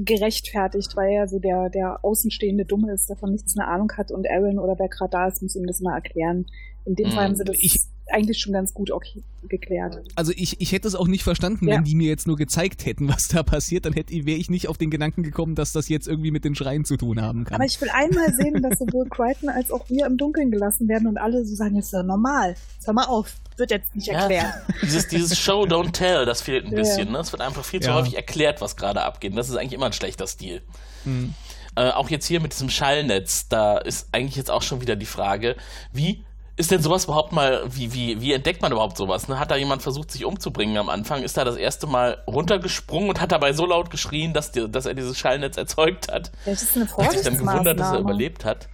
gerechtfertigt, weil er so der, der außenstehende Dumme ist, davon nichts eine Ahnung hat und Aaron oder wer gerade da ist, muss ihm das mal erklären. In dem Hm, Fall haben sie das ich- eigentlich schon ganz gut okay, geklärt. Also ich, ich hätte es auch nicht verstanden, Ja. wenn die mir jetzt nur gezeigt hätten, [LAUGHS] was da passiert, dann hätte wäre ich nicht auf den Gedanken gekommen, dass das jetzt irgendwie mit den Schreien zu tun haben kann. Aber ich will einmal sehen, dass sowohl Crichton als auch wir im Dunkeln gelassen werden und alle so sagen, das ist ja normal. Jetzt hör mal auf, wird jetzt nicht Ja, erklärt. dieses, dieses Show, don't tell, das fehlt ein Ja. bisschen. Ne? Es wird einfach viel zu Ja. häufig erklärt, was gerade abgeht. Und das ist eigentlich immer ein schlechter Stil. Hm. Äh, auch jetzt hier mit diesem Schallnetz, da ist eigentlich jetzt auch schon wieder die Frage, wie ist denn sowas überhaupt mal, wie, wie, wie entdeckt man überhaupt sowas? Ne? Hat da jemand versucht, sich umzubringen am Anfang? Ist da das erste Mal runtergesprungen und hat dabei so laut geschrien, dass, die, dass er dieses Schallnetz erzeugt hat? Vielleicht ist eine Hat sich dann gewundert, dass er überlebt hat.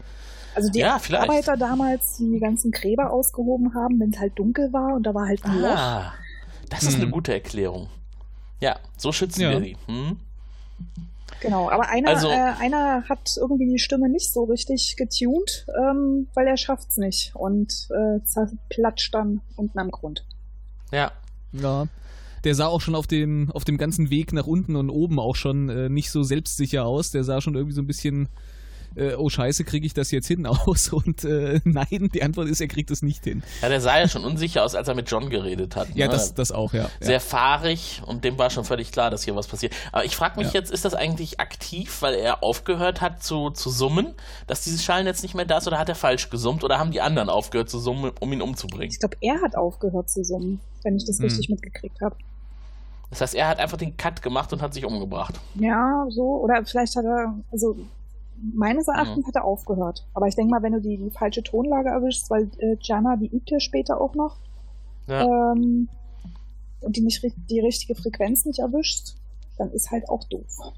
Also die Ja. Arbeiter damals, die die ganzen Gräber ausgehoben haben, wenn es halt dunkel war und da war halt ein Loch. Ah, das ist Hm. eine gute Erklärung. Ja, so schützen Ja. wir sie. Hm? Genau, aber einer, also, äh, einer hat irgendwie die Stimme nicht so richtig getuned, ähm, weil er schafft's nicht und äh, zerplatscht dann unten am Grund. Ja. Ja. Der sah auch schon auf dem, auf dem ganzen Weg nach unten und oben auch schon äh, nicht so selbstsicher aus. Der sah schon irgendwie so ein bisschen äh, oh scheiße, kriege ich das jetzt hin aus? [LAUGHS] Und äh, nein, die Antwort ist, er kriegt es nicht hin. Ja, der sah ja schon unsicher aus, als er mit John geredet hat. Ja, ne? das, das auch, ja. Sehr ja. fahrig und dem war schon völlig klar, dass hier was passiert. Aber ich frage mich ja. jetzt, ist das eigentlich aktiv, weil er aufgehört hat zu, zu summen, dass dieses Schallnetz nicht mehr da ist oder hat er falsch gesummt oder haben die anderen aufgehört zu summen, um ihn umzubringen? Ich glaube, er hat aufgehört zu summen, wenn ich das hm. richtig mitgekriegt habe. Das heißt, er hat einfach den Cut gemacht und hat sich umgebracht. Ja, so. Oder vielleicht hat er, also meines Erachtens mhm. hat er aufgehört. Aber ich denke mal, wenn du die, die falsche Tonlage erwischst, weil äh, Jana, die übt ja später auch noch, ja. ähm, und die nicht die richtige Frequenz nicht erwischst, dann ist halt auch doof.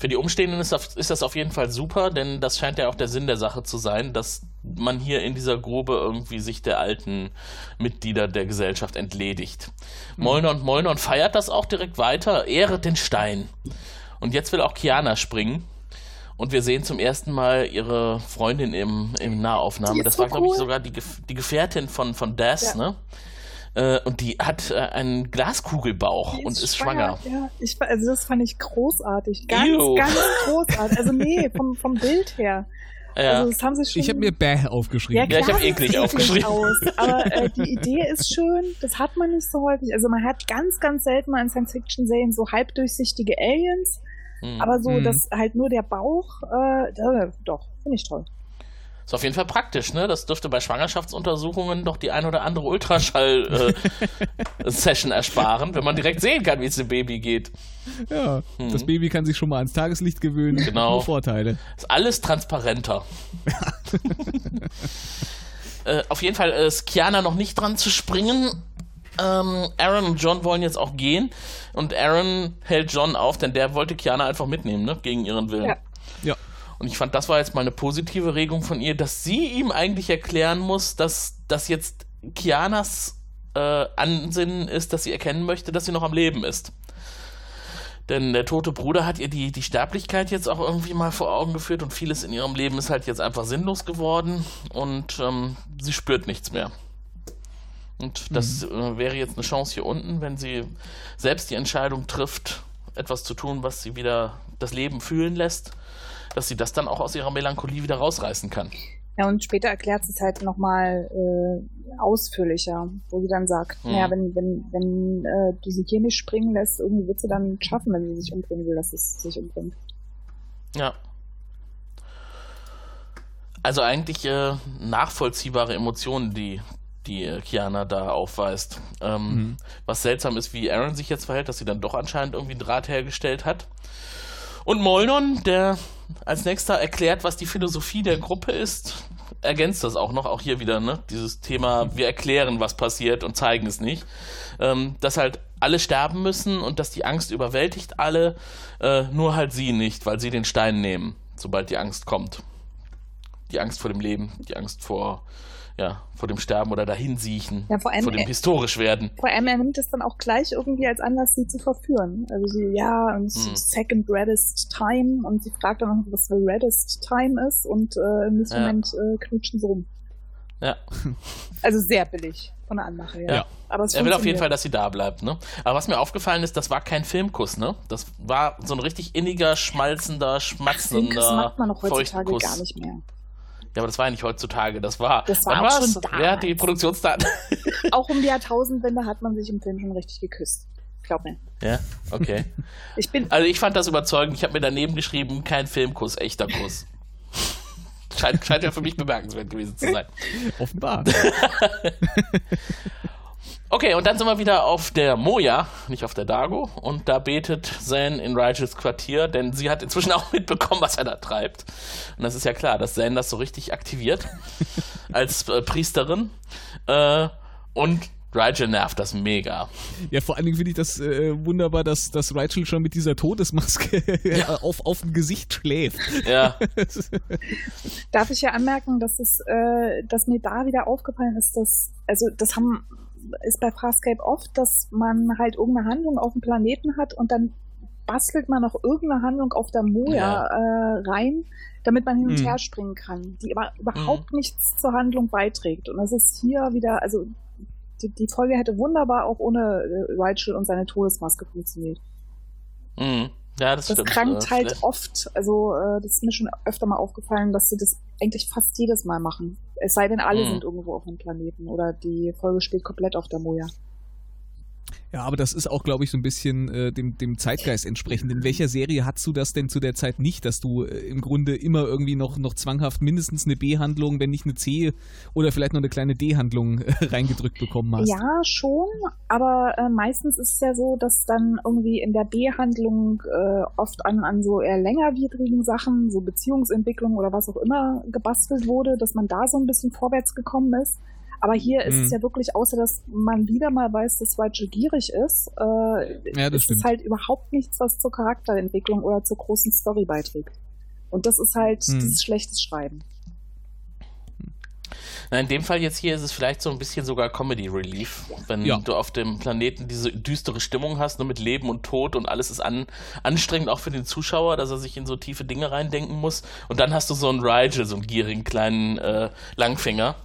Für die Umstehenden ist das, ist das auf jeden Fall super, denn das scheint ja auch der Sinn der Sache zu sein, dass man hier in dieser Grube irgendwie sich der alten Mitglieder der Gesellschaft entledigt. Mhm. Molnar und Molnar feiert das auch direkt weiter, ehret den Stein. Und jetzt will auch Kiana springen. Und wir sehen zum ersten Mal ihre Freundin im, im Nahaufnahme. Das war, so glaube ich, sogar die, die Gefährtin von, von Das, ja. ne? Äh, und die hat äh, einen Glaskugelbauch ist und ist schwanger. schwanger. Ja, ich, also das fand ich großartig. Ganz, Ew. ganz großartig. Also nee, vom, vom Bild her. Ja. Also das haben sie schon... Ich habe mir Bäh aufgeschrieben. Ja, klar, ja ich habe eklig aufgeschrieben. Aus. Aber äh, die Idee ist schön. Das hat man nicht so häufig. Also man hat ganz, ganz selten mal in Science-Fiction-Serien so halbdurchsichtige Aliens. Mhm. Aber so, mhm. dass halt nur der Bauch, äh, doch, finde ich toll. Ist auf jeden Fall praktisch, ne? Das dürfte bei Schwangerschaftsuntersuchungen doch die ein oder andere Ultraschall-Session äh, [LAUGHS] ersparen, wenn man direkt sehen kann, wie es dem Baby geht. Ja, hm. das Baby kann sich schon mal ans Tageslicht gewöhnen. Genau. Nur Vorteile. Ist alles transparenter. [LAUGHS] äh, auf jeden Fall ist Kiana noch nicht dran zu springen. Ähm, Aaron und John wollen jetzt auch gehen und Aaron hält John auf, denn der wollte Kiana einfach mitnehmen, ne? Gegen ihren Willen. Ja. ja. Und ich fand, das war jetzt mal eine positive Regung von ihr, dass sie ihm eigentlich erklären muss, dass das jetzt Kianas äh, Ansinnen ist, dass sie erkennen möchte, dass sie noch am Leben ist. Denn der tote Bruder hat ihr die, die Sterblichkeit jetzt auch irgendwie mal vor Augen geführt und vieles in ihrem Leben ist halt jetzt einfach sinnlos geworden und ähm, sie spürt nichts mehr. Und das mhm. äh, wäre jetzt eine Chance hier unten, wenn sie selbst die Entscheidung trifft, etwas zu tun, was sie wieder das Leben fühlen lässt dass sie das dann auch aus ihrer Melancholie wieder rausreißen kann. Ja, und später erklärt sie es halt nochmal äh, ausführlicher, wo sie dann sagt, mhm. naja, wenn, wenn, wenn äh, du sie hier nicht springen lässt, irgendwie wird sie dann schaffen, wenn sie sich umbringen will, dass es sich umbringt. Ja. Also eigentlich äh, nachvollziehbare Emotionen, die die äh, Kiana da aufweist. Ähm, mhm. Was seltsam ist, wie Aaron sich jetzt verhält, dass sie dann doch anscheinend irgendwie einen Draht hergestellt hat. Und Molnon, der als nächster erklärt, was die Philosophie der Gruppe ist, ergänzt das auch noch, auch hier wieder, ne? Dieses Thema, wir erklären, was passiert und zeigen es nicht. Ähm, dass halt alle sterben müssen und dass die Angst überwältigt alle, äh, nur halt sie nicht, weil sie den Stein nehmen, sobald die Angst kommt. Die Angst vor dem Leben, die Angst vor ja, vor dem Sterben oder dahinsiechen, ja, vor, allem, vor dem historisch werden. Vor allem, er nimmt es dann auch gleich irgendwie als Anlass, sie zu verführen. Also sie, ja, und hm. second reddest time und sie fragt dann noch, was the reddest time ist und äh, im nächsten ja. Moment äh, knutschen sie rum. Ja. [LAUGHS] Also sehr billig von der Anmache, ja. ja. Aber er will auf jeden Fall, dass sie da bleibt, ne? Aber was mir aufgefallen ist, das war kein Filmkuss, ne? Das war so ein richtig inniger, schmalzender, schmatzender Das macht man noch heutzutage gar nicht mehr. Ja, aber das war ja nicht heutzutage, das war. Das war auch schon damals. Hat die Produktionsdaten? [LAUGHS] auch um die Jahrtausendwende hat man sich im Film schon richtig geküsst. Glaub mir. Ja, okay. ich bin also ich fand das überzeugend. Ich habe mir daneben geschrieben, kein Filmkuss, echter Kuss. scheint, scheint ja für mich bemerkenswert gewesen zu sein. [LAUGHS] Offenbar. [LAUGHS] Okay, und dann sind wir wieder auf der Moja, nicht auf der Dago. Und da betet Zane in Rigels Quartier, denn sie hat inzwischen [LAUGHS] auch mitbekommen, was er da treibt. Und das ist ja klar, dass Zane das so richtig aktiviert [LAUGHS] als äh, Priesterin. Äh, und Rigel nervt das mega. Ja, vor allen Dingen finde ich das äh, wunderbar, dass, dass Rigel schon mit dieser Todesmaske [LAUGHS] ja. auf, auf dem Gesicht schläft. Ja. Darf ich ja anmerken, dass es, äh, dass mir da wieder aufgefallen ist, dass, also das haben ist bei Farscape oft, dass man halt irgendeine Handlung auf dem Planeten hat und dann bastelt man noch irgendeine Handlung auf der Moja ja. äh, rein, damit man hin und mhm. her springen kann, die aber überhaupt mhm. nichts zur Handlung beiträgt. Und das ist hier wieder, also die, die Folge hätte wunderbar auch ohne äh, Rachel und seine Todesmaske funktioniert. Mhm. Ja, das, das stimmt. krankt äh, halt oft. Also äh, das ist mir schon öfter mal aufgefallen, dass sie das eigentlich fast jedes Mal machen. Es sei denn, alle mhm. sind irgendwo auf dem Planeten oder die Folge spielt komplett auf der Moja. Ja, aber das ist auch, glaube ich, so ein bisschen äh, dem, dem Zeitgeist entsprechend. In welcher Serie hast du das denn zu der Zeit nicht, dass du äh, im Grunde immer irgendwie noch, noch zwanghaft mindestens eine B-Handlung, wenn nicht eine C oder vielleicht noch eine kleine D-Handlung äh, [LAUGHS] reingedrückt bekommen hast? Ja, schon, aber äh, meistens ist es ja so, dass dann irgendwie in der B-Handlung äh, oft an, an so eher längerwidrigen Sachen, so Beziehungsentwicklung oder was auch immer gebastelt wurde, dass man da so ein bisschen vorwärts gekommen ist. Aber hier ist es mhm. ja wirklich, außer dass man wieder mal weiß, dass Rachel gierig ist, äh, ja, ist es halt überhaupt nichts, was zur Charakterentwicklung oder zur großen Story beiträgt. Und das ist halt mhm. dieses schlechtes Schreiben. Na, in dem Fall jetzt hier ist es vielleicht so ein bisschen sogar Comedy Relief, wenn ja. du auf dem Planeten diese düstere Stimmung hast, nur mit Leben und Tod und alles ist an, anstrengend auch für den Zuschauer, dass er sich in so tiefe Dinge reindenken muss. Und dann hast du so einen Rigel, so einen gierigen kleinen äh, Langfinger,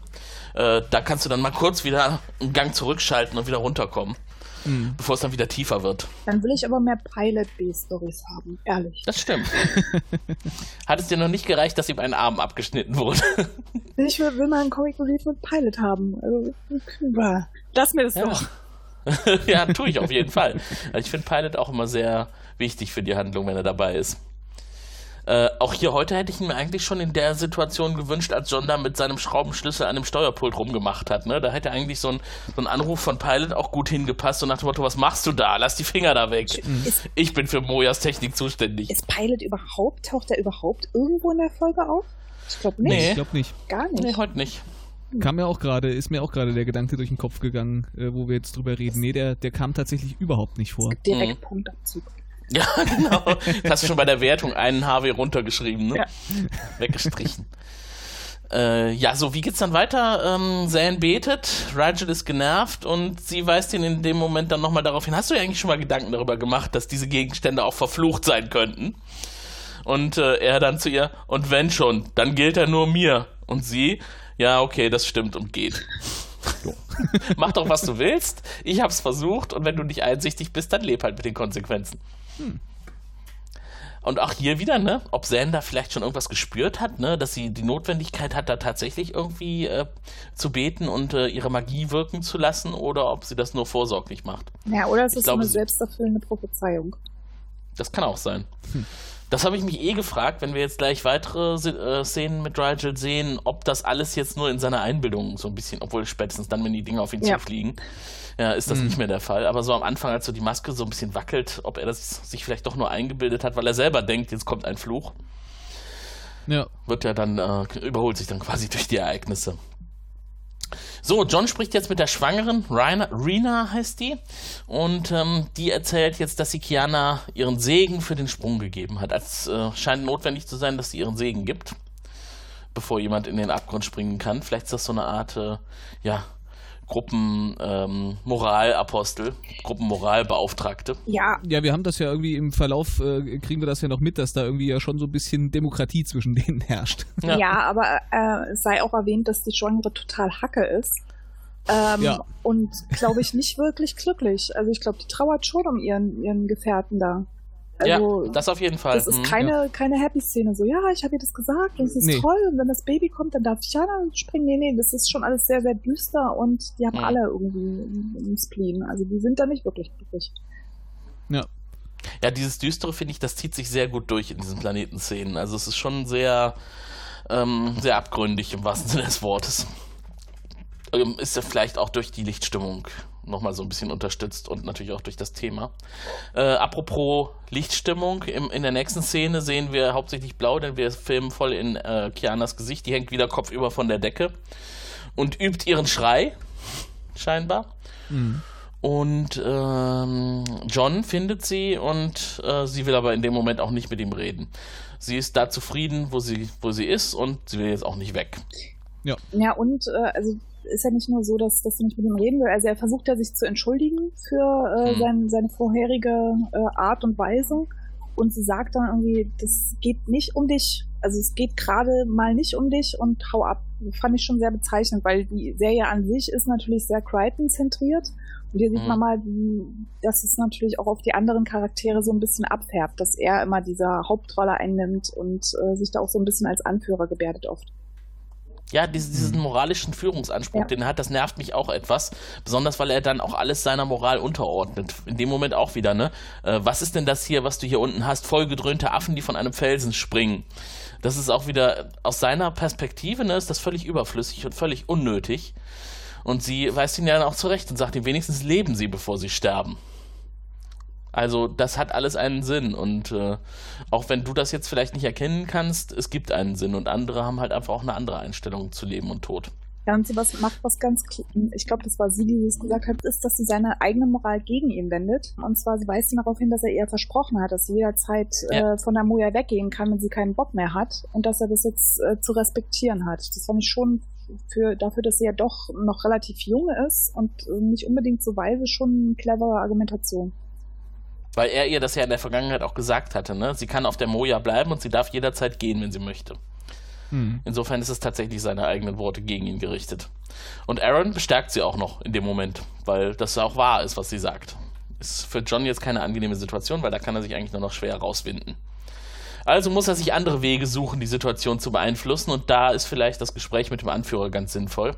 äh, da kannst du dann mal kurz wieder einen Gang zurückschalten und wieder runterkommen. Mhm. Bevor es dann wieder tiefer wird. Dann will ich aber mehr Pilot B-Stories haben, ehrlich. Das stimmt. [LAUGHS] Hat es dir noch nicht gereicht, dass ihm ein Arm abgeschnitten wurde? [LAUGHS] ich will, will mal einen Comic Relief mit Pilot haben. Also, lass mir das ja. doch. [LAUGHS] ja, tue ich auf jeden Fall. Also ich finde Pilot auch immer sehr wichtig für die Handlung, wenn er dabei ist. Äh, auch hier heute hätte ich ihn mir eigentlich schon in der Situation gewünscht, als John da mit seinem Schraubenschlüssel an dem Steuerpult rumgemacht hat. Ne? Da hätte eigentlich so ein, so ein Anruf von Pilot auch gut hingepasst und nach dem Motto, was machst du da? Lass die Finger da weg. Ist, ich bin für Mojas Technik zuständig. Ist Pilot überhaupt, taucht er überhaupt irgendwo in der Folge auf? Ich glaube nicht. Nee. Ich glaube nicht. Gar nicht. Nee, heute nicht. Kam mir auch gerade, ist mir auch gerade der Gedanke durch den Kopf gegangen, äh, wo wir jetzt drüber reden. Nee, der, der kam tatsächlich überhaupt nicht vor. Direkt mhm. Punktabzug. Ja, [LAUGHS] genau. Das hast du schon bei der Wertung einen HW runtergeschrieben, ne? Ja. [LAUGHS] Weggestrichen. Äh, ja, so, wie geht's dann weiter? Ähm, Zane betet, Rigel ist genervt und sie weist ihn in dem Moment dann nochmal darauf hin. Hast du ja eigentlich schon mal Gedanken darüber gemacht, dass diese Gegenstände auch verflucht sein könnten? Und äh, er dann zu ihr, und wenn schon, dann gilt er nur mir. Und sie, ja, okay, das stimmt und geht. [LAUGHS] Mach doch, was du willst. Ich hab's versucht und wenn du nicht einsichtig bist, dann leb halt mit den Konsequenzen. Hm. Und auch hier wieder, ne, ob Sander vielleicht schon irgendwas gespürt hat, ne, dass sie die Notwendigkeit hat, da tatsächlich irgendwie äh, zu beten und äh, ihre Magie wirken zu lassen oder ob sie das nur vorsorglich macht. Ja, oder es ich ist glaube, eine selbsterfüllende Prophezeiung. Das kann auch sein. Hm. Das habe ich mich eh gefragt, wenn wir jetzt gleich weitere äh, Szenen mit Rigel sehen, ob das alles jetzt nur in seiner Einbildung so ein bisschen, obwohl spätestens dann, wenn die Dinge auf ihn ja. zufliegen, ja, ist das mhm. nicht mehr der Fall. Aber so am Anfang, als so die Maske so ein bisschen wackelt, ob er das sich vielleicht doch nur eingebildet hat, weil er selber denkt, jetzt kommt ein Fluch. Ja. Wird ja dann, äh, überholt sich dann quasi [LAUGHS] durch die Ereignisse. So, John spricht jetzt mit der Schwangeren, Rina, Rina heißt die, und ähm, die erzählt jetzt, dass sie Kiana ihren Segen für den Sprung gegeben hat. Es äh, scheint notwendig zu sein, dass sie ihren Segen gibt, bevor jemand in den Abgrund springen kann. Vielleicht ist das so eine Art, äh, ja, Gruppenmoralapostel, ähm, Gruppenmoralbeauftragte. Ja. Ja, wir haben das ja irgendwie im Verlauf, äh, kriegen wir das ja noch mit, dass da irgendwie ja schon so ein bisschen Demokratie zwischen [LAUGHS] denen herrscht. Ja, ja aber äh, es sei auch erwähnt, dass die Genre total Hacke ist. Ähm, ja. Und glaube ich nicht wirklich glücklich. Also ich glaube, die trauert schon um ihren, ihren Gefährten da. Also, ja, das auf jeden Fall. Das ist mhm, keine, ja. keine Happy-Szene. So, ja, ich habe ihr das gesagt und es ist nee. toll und wenn das Baby kommt, dann darf ich ja dann springen. Nee, nee, das ist schon alles sehr, sehr düster und die haben mhm. alle irgendwie einen Spleen. Also die sind da nicht wirklich glücklich. Ja. Ja, dieses Düstere, finde ich, das zieht sich sehr gut durch in diesen Planetenszenen. Also es ist schon sehr, ähm, sehr abgründig im wahrsten Sinne des Wortes. Ähm, ist ja vielleicht auch durch die Lichtstimmung nochmal so ein bisschen unterstützt und natürlich auch durch das Thema. Äh, apropos Lichtstimmung, im, in der nächsten Szene sehen wir hauptsächlich blau, denn wir filmen voll in äh, Kianas Gesicht. Die hängt wieder kopfüber von der Decke und übt ihren Schrei, scheinbar. Mhm. Und ähm, John findet sie und äh, sie will aber in dem Moment auch nicht mit ihm reden. Sie ist da zufrieden, wo sie, wo sie ist und sie will jetzt auch nicht weg. Ja. Ja, und äh, also ist ja nicht nur so, dass, dass sie nicht mit ihm reden will. Also er versucht ja sich zu entschuldigen für äh, mhm. sein, seine vorherige äh, Art und Weise. Und sie sagt dann irgendwie, das geht nicht um dich. Also es geht gerade mal nicht um dich und hau ab. Fand ich schon sehr bezeichnend, weil die Serie an sich ist natürlich sehr Crichton-zentriert. Und hier sieht mhm. man mal, dass es natürlich auch auf die anderen Charaktere so ein bisschen abfärbt, dass er immer diese Hauptrolle einnimmt und äh, sich da auch so ein bisschen als Anführer gebärdet oft. Ja, diesen, diesen moralischen Führungsanspruch, ja. den er hat, das nervt mich auch etwas. Besonders, weil er dann auch alles seiner Moral unterordnet. In dem Moment auch wieder, ne? Äh, was ist denn das hier, was du hier unten hast? Vollgedröhnte Affen, die von einem Felsen springen. Das ist auch wieder, aus seiner Perspektive, ne, ist das völlig überflüssig und völlig unnötig. Und sie weist ihn ja dann auch zurecht und sagt ihm, wenigstens leben sie, bevor sie sterben. Also das hat alles einen Sinn und äh, auch wenn du das jetzt vielleicht nicht erkennen kannst, es gibt einen Sinn und andere haben halt einfach auch eine andere Einstellung zu Leben und Tod. Ja, und sie was macht was ganz, ich glaube, das war sie, die es gesagt hat, ist, dass sie seine eigene Moral gegen ihn wendet. Und zwar, sie weist ihn darauf hin, dass er ihr versprochen hat, dass sie jederzeit ja. äh, von der Moja weggehen kann, wenn sie keinen Bock mehr hat und dass er das jetzt äh, zu respektieren hat. Das fand ich schon für, dafür, dass sie ja doch noch relativ jung ist und nicht unbedingt so weise, schon eine clevere Argumentation. Weil er ihr das ja in der Vergangenheit auch gesagt hatte, ne? Sie kann auf der Moja bleiben und sie darf jederzeit gehen, wenn sie möchte. Hm. Insofern ist es tatsächlich seine eigenen Worte gegen ihn gerichtet. Und Aaron bestärkt sie auch noch in dem Moment, weil das auch wahr ist, was sie sagt. Ist für John jetzt keine angenehme Situation, weil da kann er sich eigentlich nur noch schwer rauswinden. Also muss er sich andere Wege suchen, die Situation zu beeinflussen und da ist vielleicht das Gespräch mit dem Anführer ganz sinnvoll.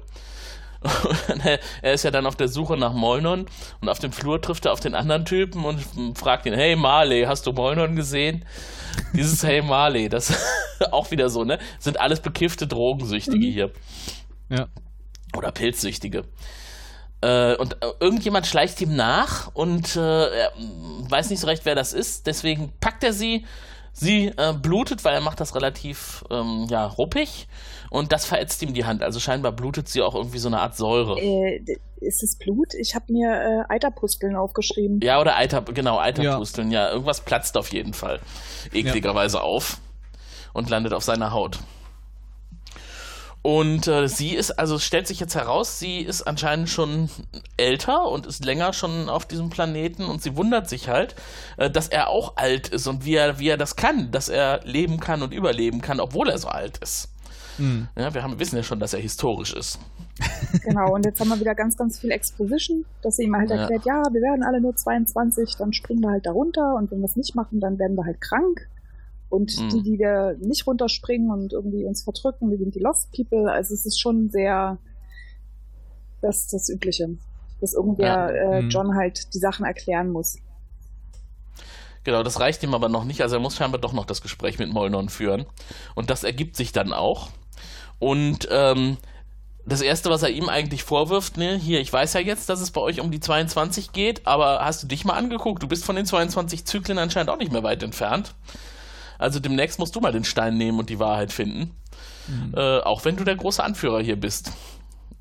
Er ist ja dann auf der Suche nach Molnon und auf dem Flur trifft er auf den anderen Typen und fragt ihn, hey Marley, hast du Molnon gesehen? Dieses Hey Marley, das [LAUGHS] auch wieder so, ne? Sind alles bekiffte Drogensüchtige mhm. hier. Ja. Oder Pilzsüchtige. Äh, und äh, irgendjemand schleicht ihm nach und äh, er weiß nicht so recht, wer das ist. Deswegen packt er sie. Sie äh, blutet, weil er macht das relativ ähm, ja, ruppig und das verätzt ihm die Hand. Also scheinbar blutet sie auch irgendwie so eine Art Säure. Äh, ist es Blut? Ich habe mir äh, Eiterpusteln aufgeschrieben. Ja, oder Eiter, genau, Eiterpusteln, ja. ja. Irgendwas platzt auf jeden Fall ekligerweise ja. auf und landet auf seiner Haut. Und äh, sie ist, also stellt sich jetzt heraus, sie ist anscheinend schon älter und ist länger schon auf diesem Planeten und sie wundert sich halt, äh, dass er auch alt ist und wie er, wie er das kann, dass er leben kann und überleben kann, obwohl er so alt ist. Mhm. Ja, wir haben, wissen ja schon, dass er historisch ist. Genau, und jetzt haben wir wieder ganz, ganz viel Exposition, dass sie ihm halt erklärt, ja. ja, wir werden alle nur 22, dann springen wir halt da runter und wenn wir es nicht machen, dann werden wir halt krank. Und mhm. die, die wir nicht runterspringen und irgendwie uns verdrücken, wir sind die Lost People. Also es ist schon sehr das, das Übliche, dass irgendwer ja. äh, mhm. John halt die Sachen erklären muss. Genau, das reicht ihm aber noch nicht. Also er muss scheinbar doch noch das Gespräch mit Molnon führen. Und das ergibt sich dann auch. Und ähm, das Erste, was er ihm eigentlich vorwirft, ne, hier, ich weiß ja jetzt, dass es bei euch um die 22 geht, aber hast du dich mal angeguckt? Du bist von den 22 Zyklen anscheinend auch nicht mehr weit entfernt. Also demnächst musst du mal den Stein nehmen und die Wahrheit finden. Mhm. Äh, auch wenn du der große Anführer hier bist.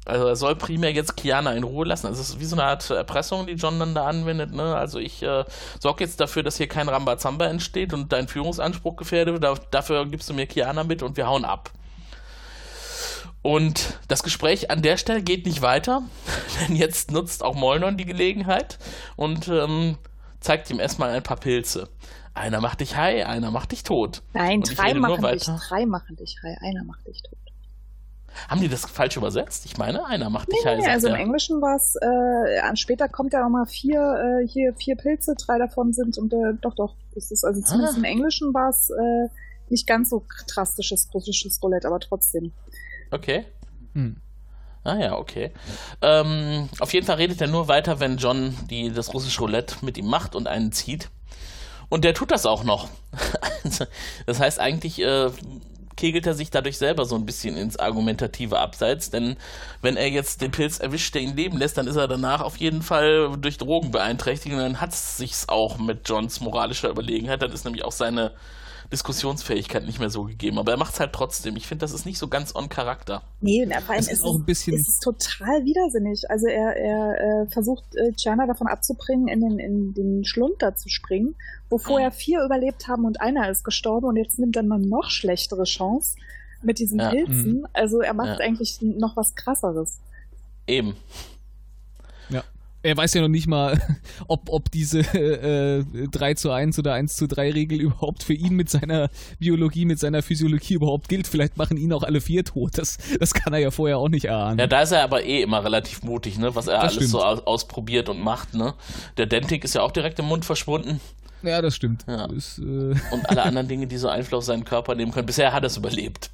Also er soll primär jetzt Kiana in Ruhe lassen. Also es ist wie so eine Art Erpressung, die John dann da anwendet. Ne? Also ich äh, sorge jetzt dafür, dass hier kein Rambazamba entsteht und dein Führungsanspruch gefährdet. Da, dafür gibst du mir Kiana mit und wir hauen ab. Und das Gespräch an der Stelle geht nicht weiter, [LAUGHS] denn jetzt nutzt auch Molnon die Gelegenheit und ähm, zeigt ihm erstmal ein paar Pilze. Einer macht dich high, einer macht dich tot. Nein, drei machen dich, drei machen dich high, einer macht dich tot. Haben die das falsch übersetzt? Ich meine, einer macht dich nee, high. Nee, also im Englischen war es, äh, später kommt ja nochmal vier, äh, hier vier Pilze, drei davon sind und äh, doch, doch, ist, also zumindest ah. im Englischen war es äh, nicht ganz so drastisches russisches Roulette, aber trotzdem. Okay. Hm. Ah ja, okay. Ähm, auf jeden Fall redet er nur weiter, wenn John die, das russische Roulette mit ihm macht und einen zieht. Und der tut das auch noch. [LAUGHS] das heißt, eigentlich äh, kegelt er sich dadurch selber so ein bisschen ins argumentative Abseits, denn wenn er jetzt den Pilz erwischt, der ihn leben lässt, dann ist er danach auf jeden Fall durch Drogen beeinträchtigt und dann hat es sich's auch mit Johns moralischer Überlegenheit. Dann ist nämlich auch seine Diskussionsfähigkeit nicht mehr so gegeben. Aber er macht es halt trotzdem. Ich finde, das ist nicht so ganz on Charakter. Nee, vor allem es ist, auch ein bisschen ist es total widersinnig. Also er, er äh, versucht äh, Gianna davon abzubringen, in den, in den Schlund da zu springen, wo vorher mhm. vier überlebt haben und einer ist gestorben und jetzt nimmt er eine noch schlechtere Chance mit diesen ja. Pilzen. Mhm. Also er macht ja. eigentlich noch was krasseres. Eben. Er weiß ja noch nicht mal, [LAUGHS] ob, ob diese äh, 3 zu 1 oder 1 zu 3 Regel überhaupt für ihn mit seiner Biologie, mit seiner Physiologie überhaupt gilt. Vielleicht machen ihn auch alle vier tot. Das, das kann er ja vorher auch nicht erahnen. Ja, da ist er aber eh immer relativ mutig, ne? was er das alles stimmt. so ausprobiert und macht. Ne? Der Dentik ist ja auch direkt im Mund verschwunden. Ja, das stimmt. Ja. Das, äh und alle [LAUGHS] anderen Dinge, die so Einfluss auf seinen Körper nehmen können. Bisher hat er es überlebt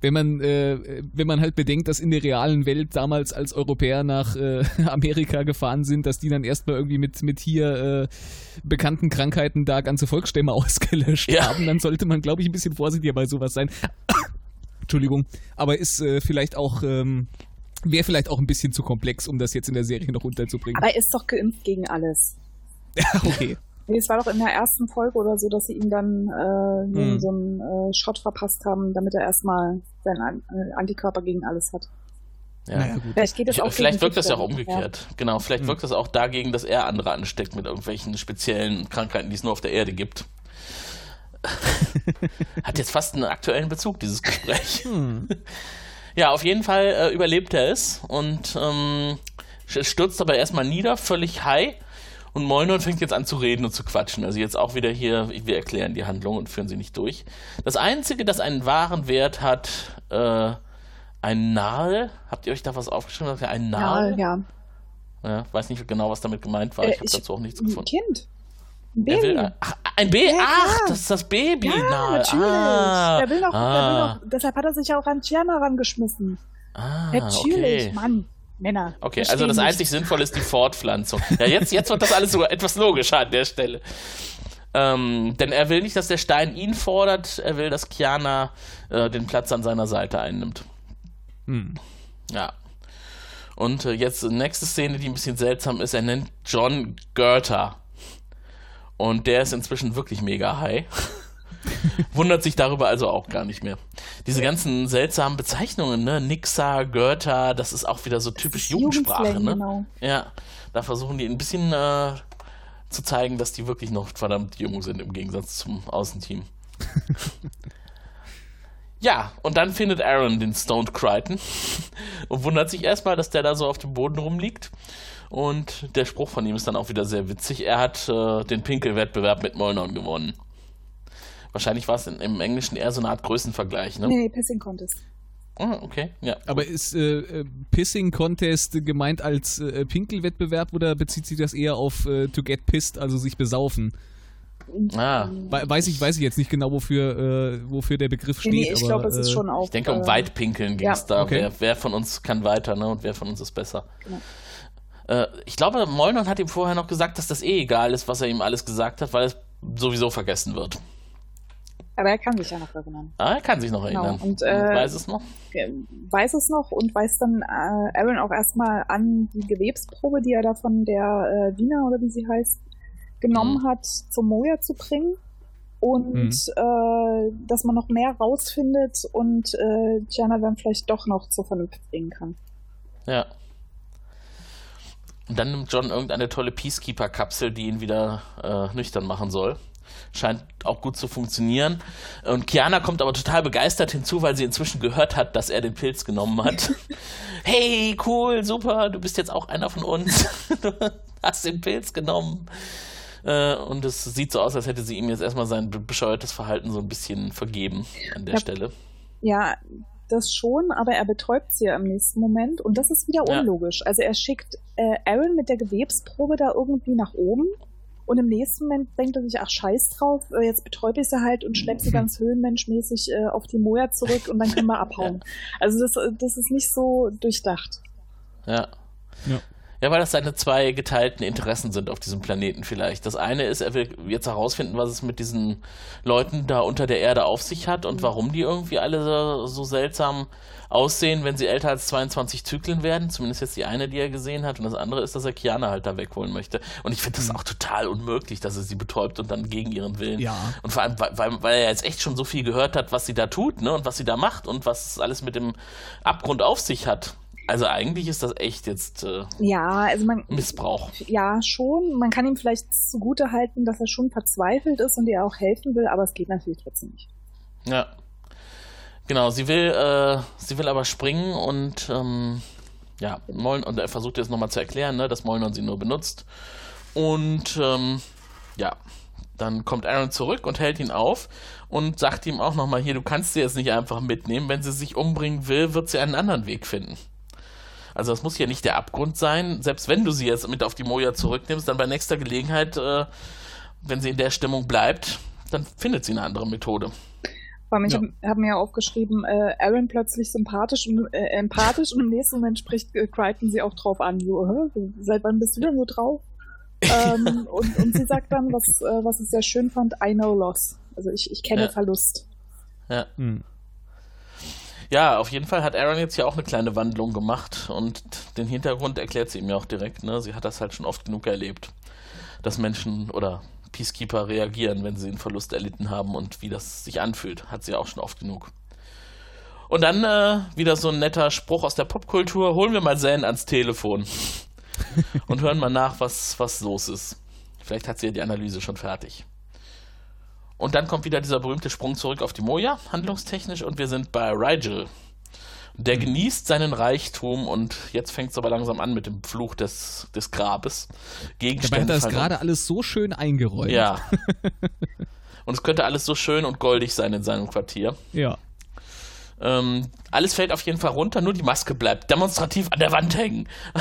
wenn man, äh, wenn man halt bedenkt, dass in der realen Welt damals als Europäer nach äh, [LAUGHS] Amerika gefahren sind, dass die dann erstmal irgendwie mit, mit hier äh, bekannten Krankheiten da ganze Volksstämme [LAUGHS] ausgelöscht ja. haben, dann sollte man, glaube ich, ein bisschen vorsichtiger bei sowas sein. [COUGHS] Entschuldigung, aber ist äh, vielleicht auch. Ähm, Wäre vielleicht auch ein bisschen zu komplex, um das jetzt in der Serie noch unterzubringen. Aber er ist doch geimpft gegen alles. Ja, [LAUGHS] okay. Nee, es war doch in der ersten Folge oder so, dass sie ihm dann äh, hm. so einen äh, Shot verpasst haben, damit er erstmal seinen äh, Antikörper gegen alles hat. Ja. Naja, vielleicht geht es auch Vielleicht wirkt das ja auch umgekehrt. Ja. Genau, vielleicht hm. wirkt das auch dagegen, dass er andere ansteckt mit irgendwelchen speziellen Krankheiten, die es nur auf der Erde gibt. [LAUGHS] Hat jetzt fast einen aktuellen Bezug, dieses Gespräch. Hm. Ja, auf jeden Fall äh, überlebt er es und ähm, stürzt aber erstmal nieder, völlig high und Molnor fängt jetzt an zu reden und zu quatschen. Also jetzt auch wieder hier, wir erklären die Handlung und führen sie nicht durch. Das Einzige, das einen wahren Wert hat, äh, ein Nahe. Habt ihr euch da was aufgeschrieben? Ein Nahe? Ja, ja. ja. Weiß nicht genau, was damit gemeint war. Äh, ich habe dazu auch nichts gefunden. Ein Kind. Ein Baby. Will, ach, ein Baby? Ja, ach, das ist das Baby. Ja, Nahe. natürlich. Ah, der will noch, ah. der will noch, deshalb hat er sich auch an Tierna rangeschmissen. Ah, natürlich, okay. Mann. Männer. Okay, also das einzig Sinnvolle ist die Fortpflanzung. Ja, jetzt, jetzt wird das alles so etwas logischer an der Stelle. Ähm, denn er will nicht, dass der Stein ihn fordert, er will, dass Kiana äh, den Platz an seiner Seite einnimmt. Hm. Ja. Und äh, jetzt nächste Szene, die ein bisschen seltsam ist, er nennt John Goethe. Und der ist inzwischen wirklich mega high. [LAUGHS] Wundert sich darüber also auch gar nicht mehr. Diese ganzen seltsamen Bezeichnungen, ne? Nixa, Goethe, das ist auch wieder so typisch Jugendsprache, ne? Genau. Ja, da versuchen die ein bisschen äh, zu zeigen, dass die wirklich noch verdammt jung sind im Gegensatz zum Außenteam. [LAUGHS] ja, und dann findet Aaron den Stoned Crichton [LAUGHS] und wundert sich erstmal, dass der da so auf dem Boden rumliegt. Und der Spruch von ihm ist dann auch wieder sehr witzig. Er hat äh, den Pinkelwettbewerb mit Molnon gewonnen. Wahrscheinlich war es im Englischen eher so eine Art Größenvergleich, ne? Nee, Pissing Contest. Ah, okay, ja. Aber ist äh, äh, Pissing Contest gemeint als äh, Pinkelwettbewerb oder bezieht sich das eher auf äh, to get pissed, also sich besaufen? Ah. Weiß ich, weiß ich jetzt nicht genau, wofür, äh, wofür der Begriff steht. Nee, ich glaube, es ist äh, schon auch. Ich denke, um Weitpinkeln ging es ja. da. Okay. Wer, wer, von uns kann weiter, ne? Und wer von uns ist besser. Genau. ich glaube, Molnon hat ihm vorher noch gesagt, dass das eh egal ist, was er ihm alles gesagt hat, weil es sowieso vergessen wird. Aber er kann sich ja noch erinnern. Ah, er kann sich noch genau. erinnern. Genau. Und, äh, weiß es noch? Weiß es noch und weiß dann äh, Aaron auch erstmal an die Gewebsprobe, die er da von der äh, Wiener oder wie sie heißt, genommen mhm. hat, zum Moja zu bringen. Und mhm. äh, dass man noch mehr rausfindet und äh, Gianna dann vielleicht doch noch zur Vernunft bringen kann. Ja. Und dann nimmt John irgendeine tolle Peacekeeper-Kapsel, die ihn wieder äh, nüchtern machen soll scheint auch gut zu funktionieren. Und Kiana kommt aber total begeistert hinzu, weil sie inzwischen gehört hat, dass er den Pilz genommen hat. [LAUGHS] hey, cool, super, du bist jetzt auch einer von uns. [LAUGHS] du hast den Pilz genommen. Äh, und es sieht so aus, als hätte sie ihm jetzt erstmal sein bescheuertes Verhalten so ein bisschen vergeben an der ja, Stelle. Ja, das schon, aber er betäubt sie ja im nächsten Moment und das ist wieder unlogisch. Ja. Also er schickt äh, Aaron mit der Gewebsprobe da irgendwie nach oben und im nächsten Moment denkt er sich, ach scheiß drauf, äh, jetzt betäube ich sie halt und schleppe sie [LAUGHS] ganz höhenmenschmäßig äh, auf die Moja zurück und dann können wir abhauen. [LAUGHS] Also das, das ist nicht so durchdacht. Ja. Ja. Ja, weil das seine zwei geteilten Interessen sind auf diesem Planeten vielleicht. Das eine ist, er will jetzt herausfinden, was es mit diesen Leuten da unter der Erde auf sich hat und mhm. warum die irgendwie alle so, so, seltsam aussehen, wenn sie älter als 22 Zyklen werden. Zumindest jetzt die eine, die er gesehen hat. Und das andere ist, dass er Kiana halt da wegholen möchte. Und ich finde das mhm. auch total unmöglich, dass er sie betäubt und dann gegen ihren Willen. Ja. Und vor allem, weil, weil er jetzt echt schon so viel gehört hat, was sie da tut, ne? Und was sie da macht und was alles mit dem Abgrund auf sich hat. Also eigentlich ist das echt jetzt äh, ja, also man, Missbrauch. Ja, schon. Man kann ihm vielleicht zugute halten, dass er schon verzweifelt ist und ihr auch helfen will, aber es geht natürlich trotzdem nicht. Ja. Genau, sie will, äh, sie will aber springen und ähm, ja, Moln und er versucht jetzt nochmal zu erklären, ne, dass Molnor sie nur benutzt. Und ähm, ja, dann kommt Aaron zurück und hält ihn auf und sagt ihm auch nochmal hier, du kannst sie jetzt nicht einfach mitnehmen. Wenn sie sich umbringen will, wird sie einen anderen Weg finden. Also das muss ja nicht der Abgrund sein. Selbst wenn du sie jetzt mit auf die Moja zurücknimmst, dann bei nächster Gelegenheit, äh, wenn sie in der Stimmung bleibt, dann findet sie eine andere Methode. Vor allem, ich ja. habe hab mir aufgeschrieben, äh, Aaron plötzlich sympathisch und äh, empathisch und im nächsten Moment spricht äh, Crichton sie auch drauf an. So, seit wann bist du denn so drauf? ähm, [LAUGHS] und, und sie sagt dann, was, äh, was ich sehr schön fand, I know loss. Also ich, ich kenne ja. Verlust. Ja. Hm. Ja, auf jeden Fall hat Aaron jetzt ja auch eine kleine Wandlung gemacht und den Hintergrund erklärt sie ihm ja auch direkt. Ne? Sie hat das halt schon oft genug erlebt, dass Menschen oder Peacekeeper reagieren, wenn sie einen Verlust erlitten haben und wie das sich anfühlt. Hat sie auch schon oft genug. Und dann äh, wieder so ein netter Spruch aus der Popkultur: Holen wir mal Zen ans Telefon [LAUGHS] und hören mal nach, was, was los ist. Vielleicht hat sie ja die Analyse schon fertig. Und dann kommt wieder dieser berühmte Sprung zurück auf die Moja, handlungstechnisch, und wir sind bei Rigel. Der mhm. genießt seinen Reichtum und jetzt fängt es aber langsam an mit dem Fluch des, des Grabes. Gegenstände. Dabei hat das gerade alles so schön eingeräumt. Ja. [LAUGHS] und es könnte alles so schön und goldig sein in seinem Quartier. Ja. Ähm, alles fällt auf jeden Fall runter, nur die Maske bleibt demonstrativ an der Wand hängen. [LAUGHS]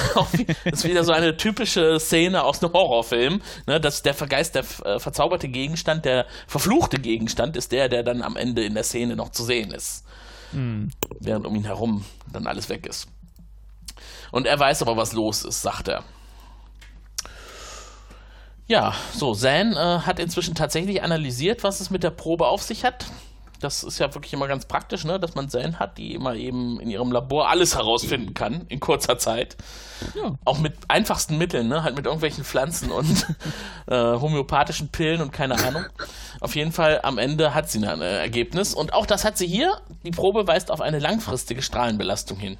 das ist wieder so eine typische Szene aus einem Horrorfilm. Ne? Dass der Vergeist, der äh, verzauberte Gegenstand, der verfluchte Gegenstand ist der, der dann am Ende in der Szene noch zu sehen ist. Mhm. Während um ihn herum dann alles weg ist. Und er weiß aber, was los ist, sagt er. Ja, so, Zan äh, hat inzwischen tatsächlich analysiert, was es mit der Probe auf sich hat. Das ist ja wirklich immer ganz praktisch, ne? dass man Zellen hat, die immer eben in ihrem Labor alles herausfinden kann in kurzer Zeit. Ja. Auch mit einfachsten Mitteln, ne? halt mit irgendwelchen Pflanzen und [LAUGHS] äh, homöopathischen Pillen und keine Ahnung. Auf jeden Fall am Ende hat sie ein Ergebnis. Und auch das hat sie hier. Die Probe weist auf eine langfristige Strahlenbelastung hin.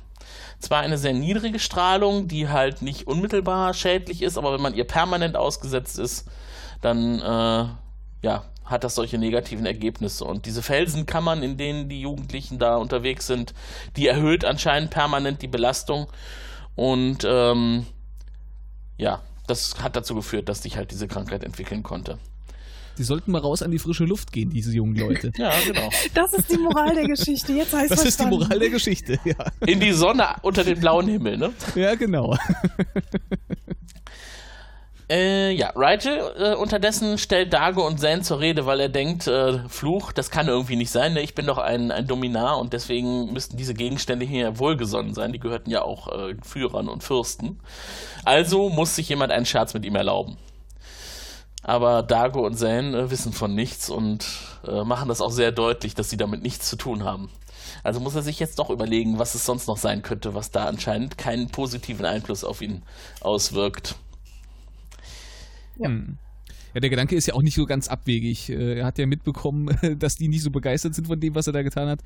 Zwar eine sehr niedrige Strahlung, die halt nicht unmittelbar schädlich ist, aber wenn man ihr permanent ausgesetzt ist, dann äh, ja, hat das solche negativen Ergebnisse. Und diese Felsenkammern, in denen die Jugendlichen da unterwegs sind, die erhöht anscheinend permanent die Belastung. Und ähm, ja, das hat dazu geführt, dass sich halt diese Krankheit entwickeln konnte. Die sollten mal raus an die frische Luft gehen, diese jungen Leute. [LAUGHS] ja, genau. Das ist die Moral der Geschichte. Jetzt heißt Das verstanden. ist die Moral der Geschichte, ja. In die Sonne unter den blauen Himmel, ne? Ja, genau. [LAUGHS] Äh, ja, Rigel äh, unterdessen stellt Dago und Zan zur Rede, weil er denkt, äh, Fluch, das kann irgendwie nicht sein, ne? ich bin doch ein, ein Dominar und deswegen müssten diese Gegenstände hier wohlgesonnen sein, die gehörten ja auch äh, Führern und Fürsten. Also muss sich jemand einen Scherz mit ihm erlauben. Aber Dago und Zan äh, wissen von nichts und machen das auch sehr deutlich, dass sie damit nichts zu tun haben. Also muss er sich jetzt doch überlegen, was es sonst noch sein könnte, was da anscheinend keinen positiven Einfluss auf ihn auswirkt. Ja. Hm. Ja, der Gedanke ist ja auch nicht so ganz abwegig. Äh, er hat ja mitbekommen, [LAUGHS] dass die nicht so begeistert sind von dem, was er da getan hat.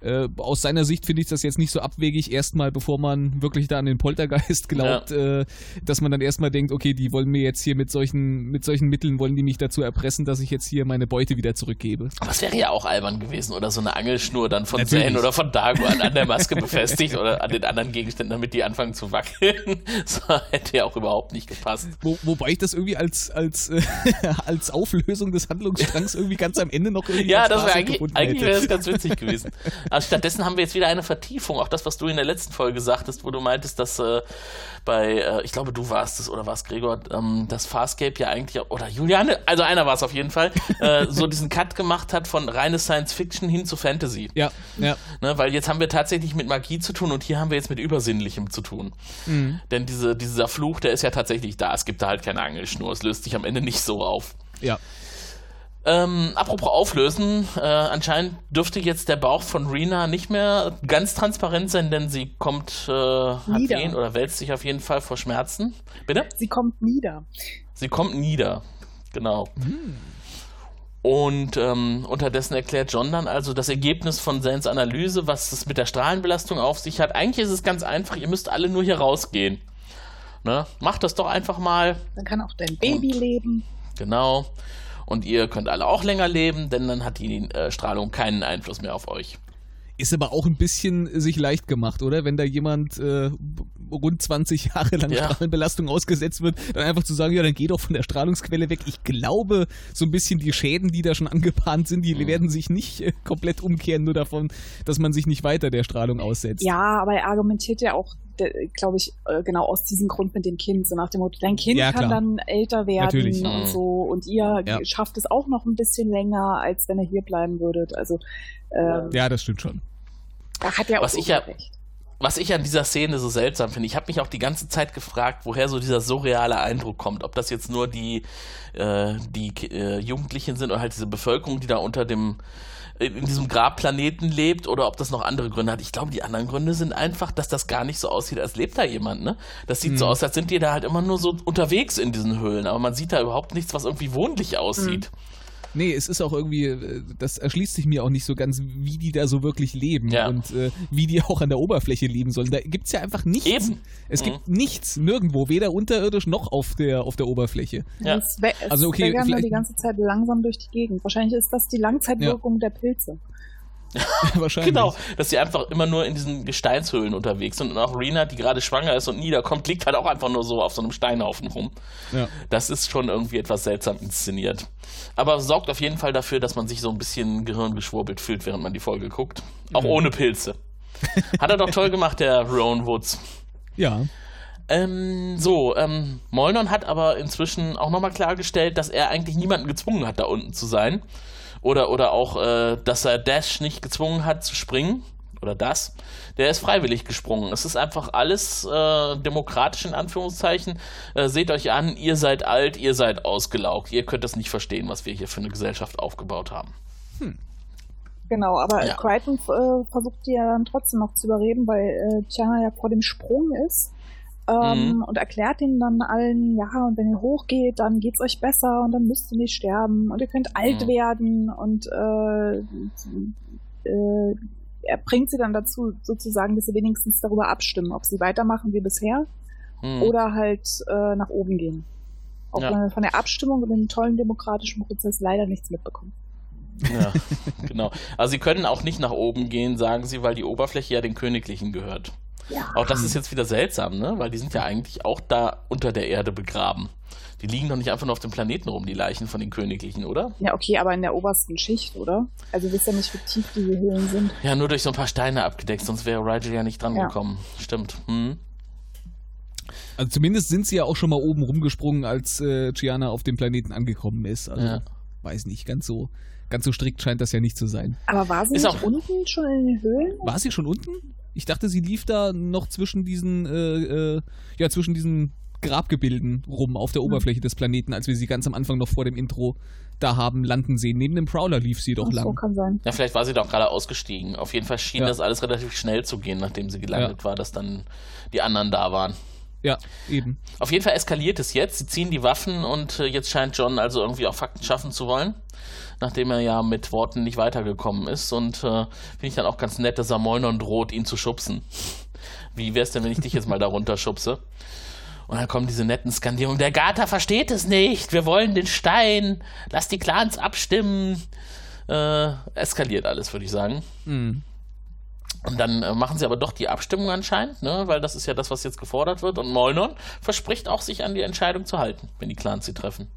Äh, aus seiner Sicht finde ich das jetzt nicht so abwegig, erstmal, bevor man wirklich da an den Poltergeist [LAUGHS] glaubt, ja. Äh, dass man dann erstmal denkt, okay, die wollen mir jetzt hier mit solchen, mit solchen Mitteln, wollen die mich dazu erpressen, dass ich jetzt hier meine Beute wieder zurückgebe. Aber das wäre ja auch albern gewesen, oder so eine Angelschnur dann von Zane oder von Dago an, an der Maske befestigt oder an den anderen Gegenständen, damit die anfangen zu wackeln. [LAUGHS] Das hätte ja auch überhaupt nicht gepasst. Wo, wobei ich das irgendwie als, als [LAUGHS] als Auflösung des Handlungsstrangs irgendwie ganz am Ende noch irgendwie. Ja, das wäre eigentlich, eigentlich wäre das ganz witzig gewesen. [LAUGHS] Aber stattdessen haben wir jetzt wieder eine Vertiefung, auch das, was du in der letzten Folge sagtest, wo du meintest, dass äh, bei, äh, ich glaube, du warst es oder warst Gregor, ähm, dass Farscape ja eigentlich, oder Juliane, also einer war es auf jeden Fall, [LAUGHS] äh, so diesen Cut gemacht hat von reines Science Fiction hin zu Fantasy. Ja, ja. Ne, weil jetzt haben wir tatsächlich mit Magie zu tun und hier haben wir jetzt mit Übersinnlichem zu tun. Mhm. Denn diese, dieser Fluch, der ist ja tatsächlich da. Es gibt da halt keine Angelschnur. Es löst sich am Ende nicht so auf. Ja. Ähm, apropos auflösen, äh, anscheinend dürfte jetzt der Bauch von Rena nicht mehr ganz transparent sein, denn sie kommt, äh, hat wen oder wälzt sich auf jeden Fall vor Schmerzen. Bitte? Sie kommt nieder. Sie kommt nieder, genau. Hm. Und ähm, unterdessen erklärt John dann also das Ergebnis von Sans Analyse, was es mit der Strahlenbelastung auf sich hat. Eigentlich ist es ganz einfach, ihr müsst alle nur hier rausgehen. Ne? Macht das doch einfach mal. Dann kann auch dein Baby Und, leben. Genau. Und ihr könnt alle auch länger leben, denn dann hat die äh, Strahlung keinen Einfluss mehr auf euch. Ist aber auch ein bisschen sich leicht gemacht, oder? Wenn da jemand äh, rund 20 Jahre lang ja. Strahlenbelastung ausgesetzt wird, dann einfach zu sagen, ja, dann geh doch von der Strahlungsquelle weg. Ich glaube, so ein bisschen die Schäden, die da schon angebahnt sind, die mhm. werden sich nicht äh, komplett umkehren, nur davon, dass man sich nicht weiter der Strahlung aussetzt. Ja, aber er argumentiert ja auch, glaube ich, äh, genau aus diesem Grund mit dem Kind, so nach dem Motto, dein Kind ja, kann dann älter werden Natürlich. und mhm. so und ihr ja. schafft es auch noch ein bisschen länger, als wenn ihr hier bleiben würdet. Also ähm, ja, das stimmt schon. Da hat er auch was ich ja, was ich an dieser Szene so seltsam finde, ich habe mich auch die ganze Zeit gefragt, woher so dieser surreale Eindruck kommt. Ob das jetzt nur die, äh, die äh, Jugendlichen sind oder halt diese Bevölkerung, die da unter dem in diesem Grabplaneten lebt oder ob das noch andere Gründe hat. Ich glaube, die anderen Gründe sind einfach, dass das gar nicht so aussieht, als lebt da jemand, ne? Das sieht mhm. so aus, als sind die da halt immer nur so unterwegs in diesen Höhlen, aber man sieht da überhaupt nichts, was irgendwie wohnlich aussieht. Mhm. Nee, es ist auch irgendwie, äh, das erschließt sich mir auch nicht so ganz, wie die da so wirklich leben ja. und äh, wie die auch an der Oberfläche leben sollen. Da gibt es ja einfach nichts. Eben. Es mhm. gibt nichts, nirgendwo, weder unterirdisch noch auf der, auf der Oberfläche. Ja. Es, also okay, wir die ganze Zeit langsam durch die Gegend. Wahrscheinlich ist das die Langzeitwirkung ja. der Pilze. [LAUGHS] Wahrscheinlich. Genau, dass sie einfach immer nur in diesen Gesteinshöhlen unterwegs sind. Und auch Rena, die gerade schwanger ist und niederkommt, liegt halt auch einfach nur so auf so einem Steinhaufen rum. Ja. Das ist schon irgendwie etwas seltsam inszeniert. Aber sorgt auf jeden Fall dafür, dass man sich so ein bisschen gehirngeschwurbelt fühlt, während man die Folge guckt. Auch mhm. ohne Pilze. Hat er doch toll gemacht, der Rowan Woods. Ja. Ähm, so, ähm, Molnon hat aber inzwischen auch nochmal klargestellt, dass er eigentlich niemanden gezwungen hat, da unten zu sein oder, oder auch, äh, dass er Dash nicht gezwungen hat zu springen oder das, der ist freiwillig gesprungen. Es ist einfach alles äh, demokratisch in Anführungszeichen. Äh, seht euch an, ihr seid alt, ihr seid ausgelaugt. Ihr könnt das nicht verstehen, was wir hier für eine Gesellschaft aufgebaut haben. Hm. Genau, aber ja. Crichton äh, versucht die ja dann trotzdem noch zu überreden, weil äh, Tiana ja vor dem Sprung ist ähm, mhm. und erklärt ihnen dann allen, ja, und wenn ihr hochgeht, dann geht's euch besser und dann müsst ihr nicht sterben und ihr könnt alt mhm. werden und äh, äh, er bringt sie dann dazu, sozusagen, dass sie wenigstens darüber abstimmen, ob sie weitermachen wie bisher mhm. oder halt äh, nach oben gehen. Auch ja. wenn wir von der Abstimmung und dem tollen demokratischen Prozess leider nichts mitbekommen. Ja, [LAUGHS] genau. Also sie können auch nicht nach oben gehen, sagen sie, weil die Oberfläche ja den Königlichen gehört. Ja. Auch das ist jetzt wieder seltsam, ne? Weil die sind ja eigentlich auch da unter der Erde begraben. Die liegen doch nicht einfach nur auf dem Planeten rum, die Leichen von den Königlichen, oder? Ja, okay, aber in der obersten Schicht, oder? Also wisst ja nicht, wie tief diese Höhlen sind. Ja, nur durch so ein paar Steine abgedeckt, sonst wäre Rigel ja nicht dran ja. gekommen. Stimmt. Hm. Also zumindest sind sie ja auch schon mal oben rumgesprungen, als äh, Gianna auf dem Planeten angekommen ist. Also ja. weiß nicht, ganz so, ganz so strikt scheint das ja nicht zu sein. Aber war sie ist nicht unten schon in den Höhlen? War sie schon unten? Ich dachte, sie lief da noch zwischen diesen, äh, äh, ja, zwischen diesen Grabgebilden rum auf der hm. Oberfläche des Planeten, als wir sie ganz am Anfang noch vor dem Intro da haben landen sehen. Neben dem Prowler lief sie doch Ach, lang. So kann sein. Ja, vielleicht war sie doch gerade ausgestiegen. Auf jeden Fall schien ja. das alles relativ schnell zu gehen, nachdem sie gelandet ja. war, dass dann die anderen da waren. Ja, eben. Auf jeden Fall eskaliert es jetzt. Sie ziehen die Waffen und äh, jetzt scheint John also irgendwie auch Fakten schaffen zu wollen nachdem er ja mit Worten nicht weitergekommen ist. Und äh, finde ich dann auch ganz nett, dass er Molnon droht, ihn zu schubsen. Wie wär's denn, wenn ich dich jetzt mal darunter schubse? Und dann kommen diese netten Skandierungen. Der Gata versteht es nicht. Wir wollen den Stein. Lass die Clans abstimmen. Äh, eskaliert alles, würde ich sagen. Mhm. Und dann äh, machen sie aber doch die Abstimmung anscheinend, ne? weil das ist ja das, was jetzt gefordert wird. Und Molnon verspricht auch, sich an die Entscheidung zu halten, wenn die Clans sie treffen.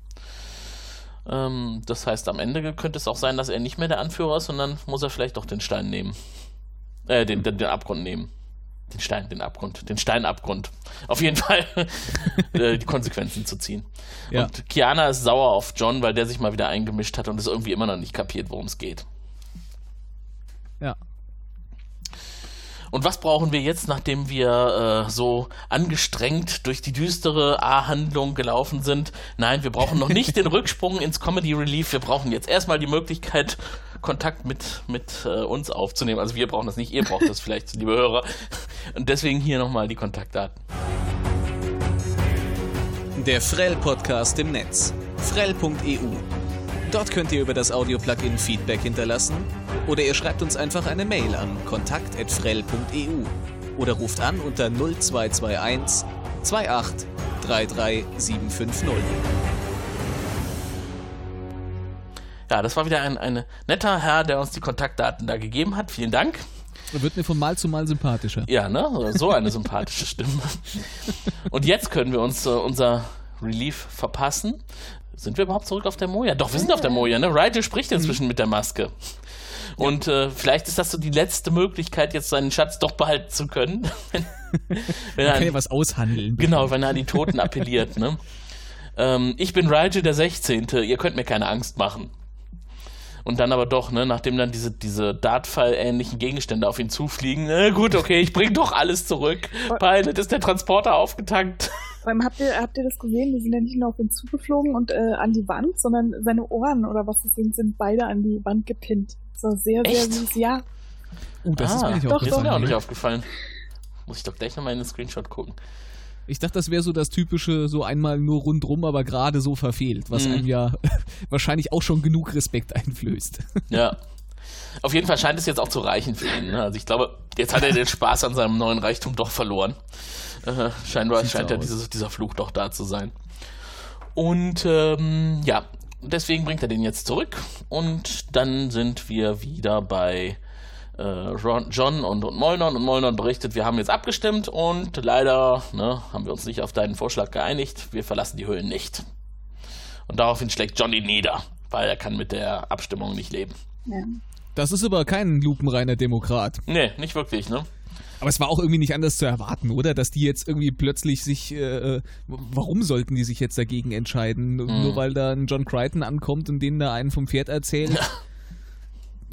Ähm, das heißt, am Ende könnte es auch sein, dass er nicht mehr der Anführer ist, sondern muss er vielleicht doch den Stein nehmen. Äh, den, den, den Abgrund nehmen. Den Stein, den Abgrund, den Steinabgrund. Auf jeden Fall [LAUGHS] äh, die Konsequenzen zu ziehen. Ja. Und Kiana ist sauer auf John, weil der sich mal wieder eingemischt hat und es irgendwie immer noch nicht kapiert, worum es geht. Ja. Und was brauchen wir jetzt, nachdem wir äh, so angestrengt durch die düstere A-Handlung gelaufen sind? Nein, wir brauchen noch nicht den [LAUGHS] Rücksprung ins Comedy Relief. Wir brauchen jetzt erstmal die Möglichkeit, Kontakt mit, mit äh, uns aufzunehmen. Also wir brauchen das nicht, ihr braucht das vielleicht, [LAUGHS] liebe Hörer. Und deswegen hier nochmal die Kontaktdaten. Der Frell-Podcast im Netz. Frell.eu Dort könnt ihr über das Audio-Plugin Feedback hinterlassen oder ihr schreibt uns einfach eine Mail an kontakt.frell.eu oder ruft an unter 0221 28 33 750. Ja, das war wieder ein, ein netter Herr, der uns die Kontaktdaten da gegeben hat. Vielen Dank. Wird mir von Mal zu Mal sympathischer. Ja, ne? So eine sympathische Stimme. [LAUGHS] Und jetzt können wir uns äh, unser Relief verpassen. Sind wir überhaupt zurück auf der Moja? Doch, wir sind auf der Moja, ne? Rigel spricht inzwischen mit der Maske. Und äh, vielleicht ist das so die letzte Möglichkeit, jetzt seinen Schatz doch behalten zu können. [LAUGHS] wenn, wenn er kann ja was aushandeln. Genau, wenn er an die Toten appelliert, ne? Ähm, ich bin Rigel der 16. Ihr könnt mir keine Angst machen. Und dann aber doch, ne, nachdem dann diese, diese Dartfall-ähnlichen Gegenstände auf ihn zufliegen, äh, gut, okay, ich bring doch alles zurück. Pilot, ist der Transporter aufgetankt? Vor allem habt ihr, habt ihr das gesehen? Die sind ja nicht nur auf ihn zugeflogen und äh, an die Wand, sondern seine Ohren oder was das sind, sind beide an die Wand gepinnt. Das war sehr, sehr Echt? süß. Ja. Oh, das ah, ist mir nicht doch, ist mir auch nicht aufgefallen. Muss ich doch gleich nochmal in den Screenshot gucken. Ich dachte, das wäre so das typische, so einmal nur rundrum, aber gerade so verfehlt, was Mhm. einem ja [LAUGHS] wahrscheinlich auch schon genug Respekt einflößt. Ja. [LAUGHS] Auf jeden Fall scheint es jetzt auch zu reichen für ihn. Ne? Also ich glaube, jetzt hat er den Spaß an seinem neuen Reichtum doch verloren. Äh, scheinbar Sieht scheint ja dieses, dieser Fluch doch da zu sein. Und ähm, ja, deswegen bringt er den jetzt zurück. Und dann sind wir wieder bei äh, Ron, John und, und Molnon. Und Molnon berichtet, wir haben jetzt abgestimmt und leider ne, haben wir uns nicht auf deinen Vorschlag geeinigt. Wir verlassen die Höhlen nicht. Und daraufhin schlägt John ihn nieder, weil er kann mit der Abstimmung nicht leben. ja. Das ist aber kein lupenreiner Demokrat. Nee, nicht wirklich, ne? Aber es war auch irgendwie nicht anders zu erwarten, oder? Dass die jetzt irgendwie plötzlich sich, äh, warum sollten die sich jetzt dagegen entscheiden? Nur weil da ein John Crichton ankommt und denen da einen vom Pferd erzählt?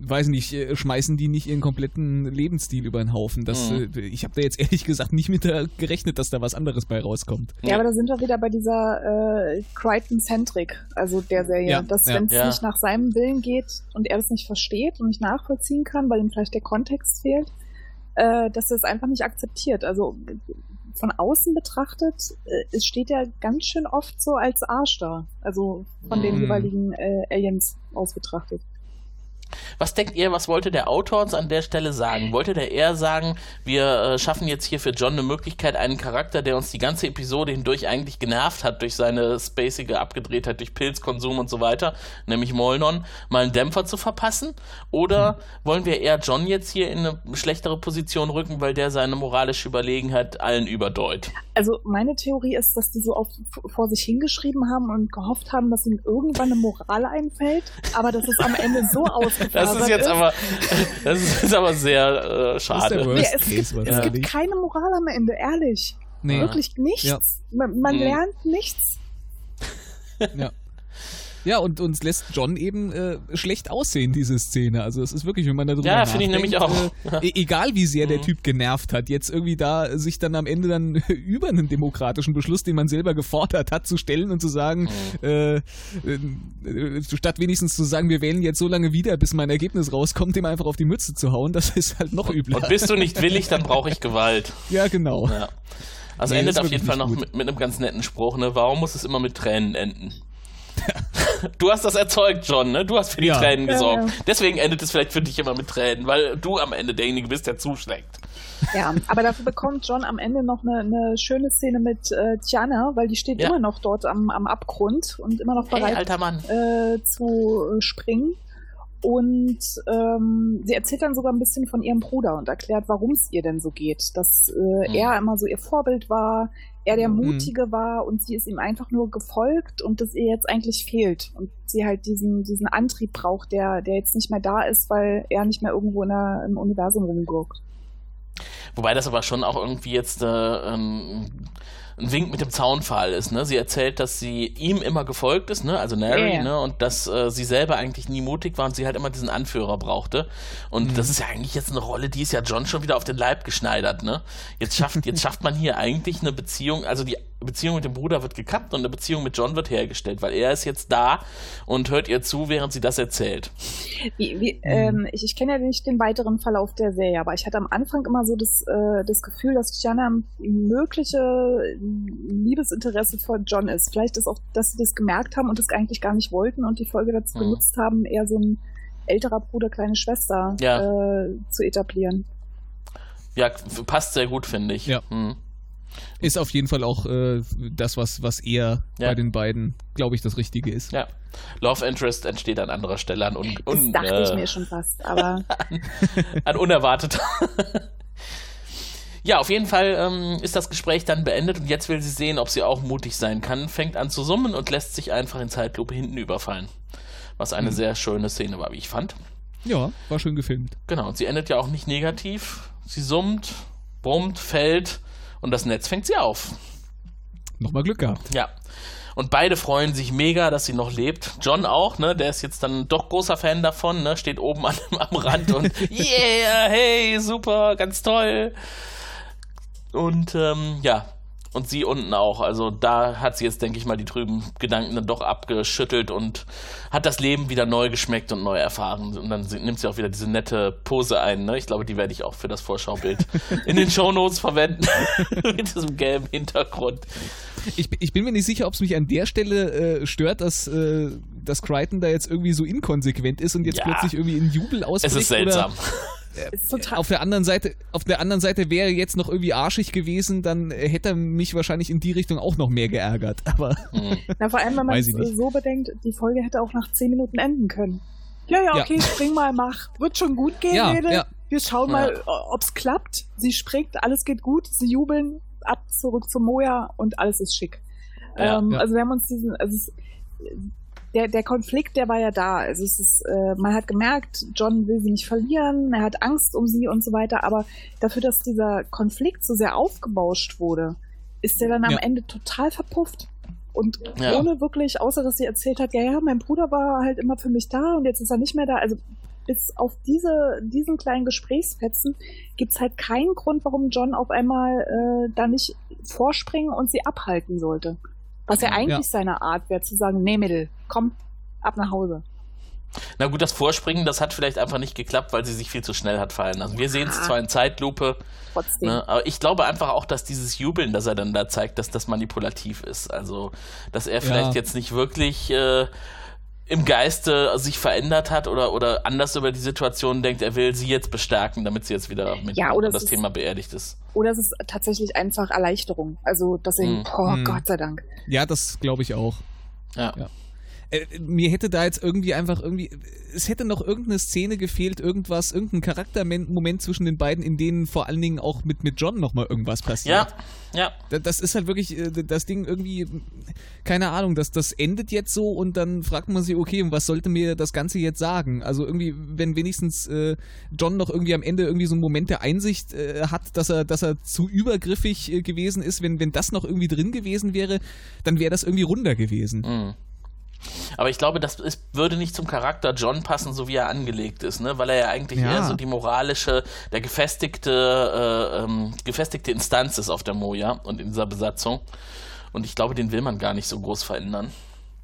Weiß nicht, äh, schmeißen die nicht ihren kompletten Lebensstil über den Haufen? Das, Mhm. äh, ich habe da jetzt [LAUGHS] ehrlich gesagt nicht mit gerechnet, dass da was anderes bei rauskommt. Ja, aber da sind wir wieder bei dieser äh, Crichton-Centric, also der Serie. Ja, dass ja. wenn es Ja. nicht nach seinem Willen geht und er das nicht versteht und nicht nachvollziehen kann, weil ihm vielleicht der Kontext fehlt, äh, dass er es einfach nicht akzeptiert. Also von außen betrachtet, äh, es steht ja ganz schön oft so als Arsch da. Also von den Mhm. jeweiligen äh, Aliens aus betrachtet. Was denkt ihr, was wollte der Autor uns an der Stelle sagen? Wollte der eher sagen, wir äh, schaffen jetzt hier für John eine Möglichkeit, einen Charakter, der uns die ganze Episode hindurch eigentlich genervt hat durch seine spacige Abgedrehtheit, durch Pilzkonsum und so weiter, nämlich Molnon, mal einen Dämpfer zu verpassen? Oder wollen wir eher John jetzt hier in eine schlechtere Position rücken, weil der seine moralische Überlegenheit allen überdeut? Also meine Theorie ist, dass die so auf, vor sich hingeschrieben haben und gehofft haben, dass ihnen irgendwann eine Moral einfällt, aber dass es am Ende so [LAUGHS] ausgefasert Das ist jetzt aber, [LAUGHS] das ist jetzt aber sehr äh, ist schade. Worst Ja, es Case gibt, es gibt keine Moral am Ende, ehrlich. Nee. Wirklich nichts. Ja. Man, man Mhm. lernt nichts. Ja. Ja, und uns lässt John eben äh, schlecht aussehen, diese Szene. Also es ist wirklich, wenn man darüber Ja, nachdenkt, finde ich nämlich auch. Äh, e- egal wie sehr der Mhm. Typ genervt hat, jetzt irgendwie da sich dann am Ende dann [LAUGHS] über einen demokratischen Beschluss, den man selber gefordert hat, zu stellen und zu sagen, Mhm. äh, äh, statt wenigstens zu sagen, wir wählen jetzt so lange wieder, bis mein Ergebnis rauskommt, dem einfach auf die Mütze zu hauen, das ist halt noch übler. Und bist du nicht willig, dann brauche ich Gewalt. ja, genau. Ja. Also Nee, endet auf jeden Fall noch mit, mit einem ganz netten Spruch, ne? Warum muss es immer mit Tränen enden? Du hast das erzeugt, John, ne? Du hast für die Ja. Tränen Ja, gesorgt. ja. Deswegen endet es vielleicht für dich immer mit Tränen, weil du am Ende derjenige bist, der zuschlägt. Ja, aber dafür bekommt John am Ende noch eine, eine schöne Szene mit äh, Tiana, weil die steht Ja. immer noch dort am, am Abgrund und immer noch Hey, bereit alter Mann. äh, zu springen. Und ähm, sie erzählt dann sogar ein bisschen von ihrem Bruder und erklärt, warum es ihr denn so geht. Dass äh, Mhm. er immer so ihr Vorbild war, er der Mhm. Mutige war und sie ist ihm einfach nur gefolgt und das ihr jetzt eigentlich fehlt. Und sie halt diesen, diesen Antrieb braucht, der, der jetzt nicht mehr da ist, weil er nicht mehr irgendwo in der, im Universum rumguckt. Wobei das aber schon auch irgendwie jetzt äh, ein, ein Wink mit dem Zaunpfahl ist. Ne? Sie erzählt, dass sie ihm immer gefolgt ist, ne? also Nary, ja. ne? und dass äh, sie selber eigentlich nie mutig war und sie halt immer diesen Anführer brauchte. Und das ist ja eigentlich jetzt eine Rolle, die ist ja John schon wieder auf den Leib geschneidert. Ne? Jetzt, schafft, jetzt schafft man hier eigentlich eine Beziehung, also die Beziehung mit dem Bruder wird gekappt und eine Beziehung mit John wird hergestellt, weil er ist jetzt da und hört ihr zu, während sie das erzählt. Wie, wie, ähm, ich ich kenne ja nicht den weiteren Verlauf der Serie, aber ich hatte am Anfang immer so das, äh, das Gefühl, dass Gianna ein mögliche Liebesinteresse vor John ist. Vielleicht ist auch, dass sie das gemerkt haben und das eigentlich gar nicht wollten und die Folge dazu Mhm. genutzt haben, eher so ein älterer Bruder, kleine Schwester Ja. äh, zu etablieren. Ja, passt sehr gut, finde ich. Ja. Hm. Ist auf jeden Fall auch äh, das, was, was eher ja. bei den beiden, glaube ich, das Richtige ist. Ja. Love Interest entsteht an anderer Stelle an un, un Das dachte äh, ich mir schon fast, aber. [LAUGHS] an, an unerwartet. Ja, auf jeden Fall ähm, ist das Gespräch dann beendet und jetzt will sie sehen, ob sie auch mutig sein kann, fängt an zu summen und lässt sich einfach in Zeitlupe hinten überfallen. Was eine mhm. sehr schöne Szene war, wie ich fand. Ja, war schön gefilmt. Genau, und sie endet ja auch nicht negativ. Sie summt, brummt, fällt und das Netz fängt sie auf. Nochmal Glück gehabt. Ja. Und beide freuen sich mega, dass sie noch lebt. John auch, ne? Der ist jetzt dann doch großer Fan davon, ne? Steht oben an, [LAUGHS] am Rand und [LAUGHS] yeah, hey, super, ganz toll. Und ähm, ja, und sie unten auch. Also da hat sie jetzt, denke ich mal, die trüben Gedanken dann doch abgeschüttelt und hat das Leben wieder neu geschmeckt und neu erfahren. Und dann nimmt sie auch wieder diese nette Pose ein. Ne? Ich glaube, die werde ich auch für das Vorschaubild in den Shownotes verwenden. [LAUGHS] Mit diesem gelben Hintergrund. Ich, ich, bin mir nicht sicher, ob es mich an der Stelle äh, stört, dass, äh, dass Crichton da jetzt irgendwie so inkonsequent ist und jetzt ja, plötzlich irgendwie in Jubel ausbricht. Es ist seltsam. Oder auf der anderen Seite, auf der anderen Seite wäre jetzt noch irgendwie arschig gewesen, dann hätte er mich wahrscheinlich in die Richtung auch noch mehr geärgert. [LAUGHS] Aber. Na, vor allem, wenn man es so bedenkt, die Folge hätte auch nach zehn Minuten enden können. Ja, ja, okay, ja. spring mal, mach. Wird schon gut gehen, ja, Mädel. Ja. Wir schauen mal, ja. ob's klappt. Sie springt, alles geht gut, sie jubeln, ab zurück zum Moja und alles ist schick. Ähm, Also wir haben uns diesen, also es, der, der Konflikt, der war ja da. Also es ist, äh, man hat gemerkt, John will sie nicht verlieren, er hat Angst um sie und so weiter, aber dafür, dass dieser Konflikt so sehr aufgebauscht wurde, ist der dann am ja. Ende total verpufft. Und ja. ohne wirklich, außer dass sie erzählt hat, ja, ja, mein Bruder war halt immer für mich da und jetzt ist er nicht mehr da. Also bis auf diese, diesen kleinen Gesprächsfetzen gibt's halt keinen Grund, warum John auf einmal äh, da nicht vorspringen und sie abhalten sollte. Was ja eigentlich ja. seine Art wäre, zu sagen, nee, Mädel, komm, ab nach Hause. Na gut, das Vorspringen, das hat vielleicht einfach nicht geklappt, weil sie sich viel zu schnell hat fallen lassen. Wir sehen es zwar in Zeitlupe, Trotzdem. Ne, aber ich glaube einfach auch, dass dieses Jubeln, das er dann da zeigt, dass das manipulativ ist. Also, dass er vielleicht ja. jetzt nicht wirklich äh, im Geiste sich verändert hat oder, oder anders über die Situation denkt, er will sie jetzt bestärken, damit sie jetzt wieder mit ja, das ist, Thema beerdigt ist. Oder es ist tatsächlich einfach Erleichterung. Also, dass er, mm. oh mm. Gott sei Dank. Ja, das glaube ich auch. ja. ja. Äh, mir hätte da jetzt irgendwie einfach irgendwie, es hätte noch irgendeine Szene gefehlt, irgendwas, irgendein Charaktermoment zwischen den beiden, in denen vor allen Dingen auch mit, mit John nochmal irgendwas passiert. Ja, ja. Das ist halt wirklich äh, das Ding irgendwie, keine Ahnung, das, das endet jetzt so und dann fragt man sich, okay, was sollte mir das Ganze jetzt sagen? Also irgendwie, wenn wenigstens äh, John noch irgendwie am Ende irgendwie so einen Moment der Einsicht äh, hat, dass er, dass er zu übergriffig äh, gewesen ist, wenn, wenn das noch irgendwie drin gewesen wäre, dann wäre das irgendwie runder gewesen. Mhm. Aber ich glaube, das ist, würde nicht zum Charakter John passen, so wie er angelegt ist, ne? weil er ja eigentlich ja. eher so die moralische, der gefestigte, äh, ähm, gefestigte Instanz ist auf der Moja und in dieser Besatzung. Und ich glaube, den will man gar nicht so groß verändern.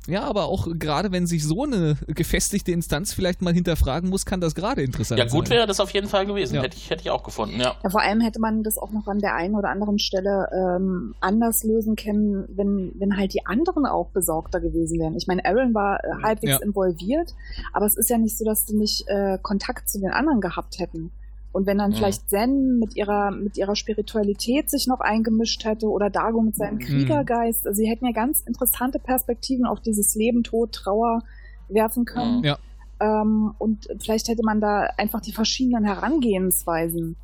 Ja, aber auch gerade wenn sich so eine gefestigte Instanz vielleicht mal hinterfragen muss, kann das gerade interessant sein. Ja, gut wäre das auf jeden Fall gewesen. Ja. Hätte, ich, hätte ich auch gefunden, ja. ja. Vor allem hätte man das auch noch an der einen oder anderen Stelle ähm, anders lösen können, wenn, wenn halt die anderen auch besorgter gewesen wären. Ich meine, Aaron war äh, halbwegs ja. involviert, aber es ist ja nicht so, dass die nicht äh, Kontakt zu den anderen gehabt hätten. Und wenn dann mhm. vielleicht Zen mit ihrer, mit ihrer Spiritualität sich noch eingemischt hätte oder Dago mit seinem mhm. Kriegergeist, also sie hätten ja ganz interessante Perspektiven auf dieses Leben, Tod, Trauer werfen können. Ja. Ähm, und vielleicht hätte man da einfach die verschiedenen Herangehensweisen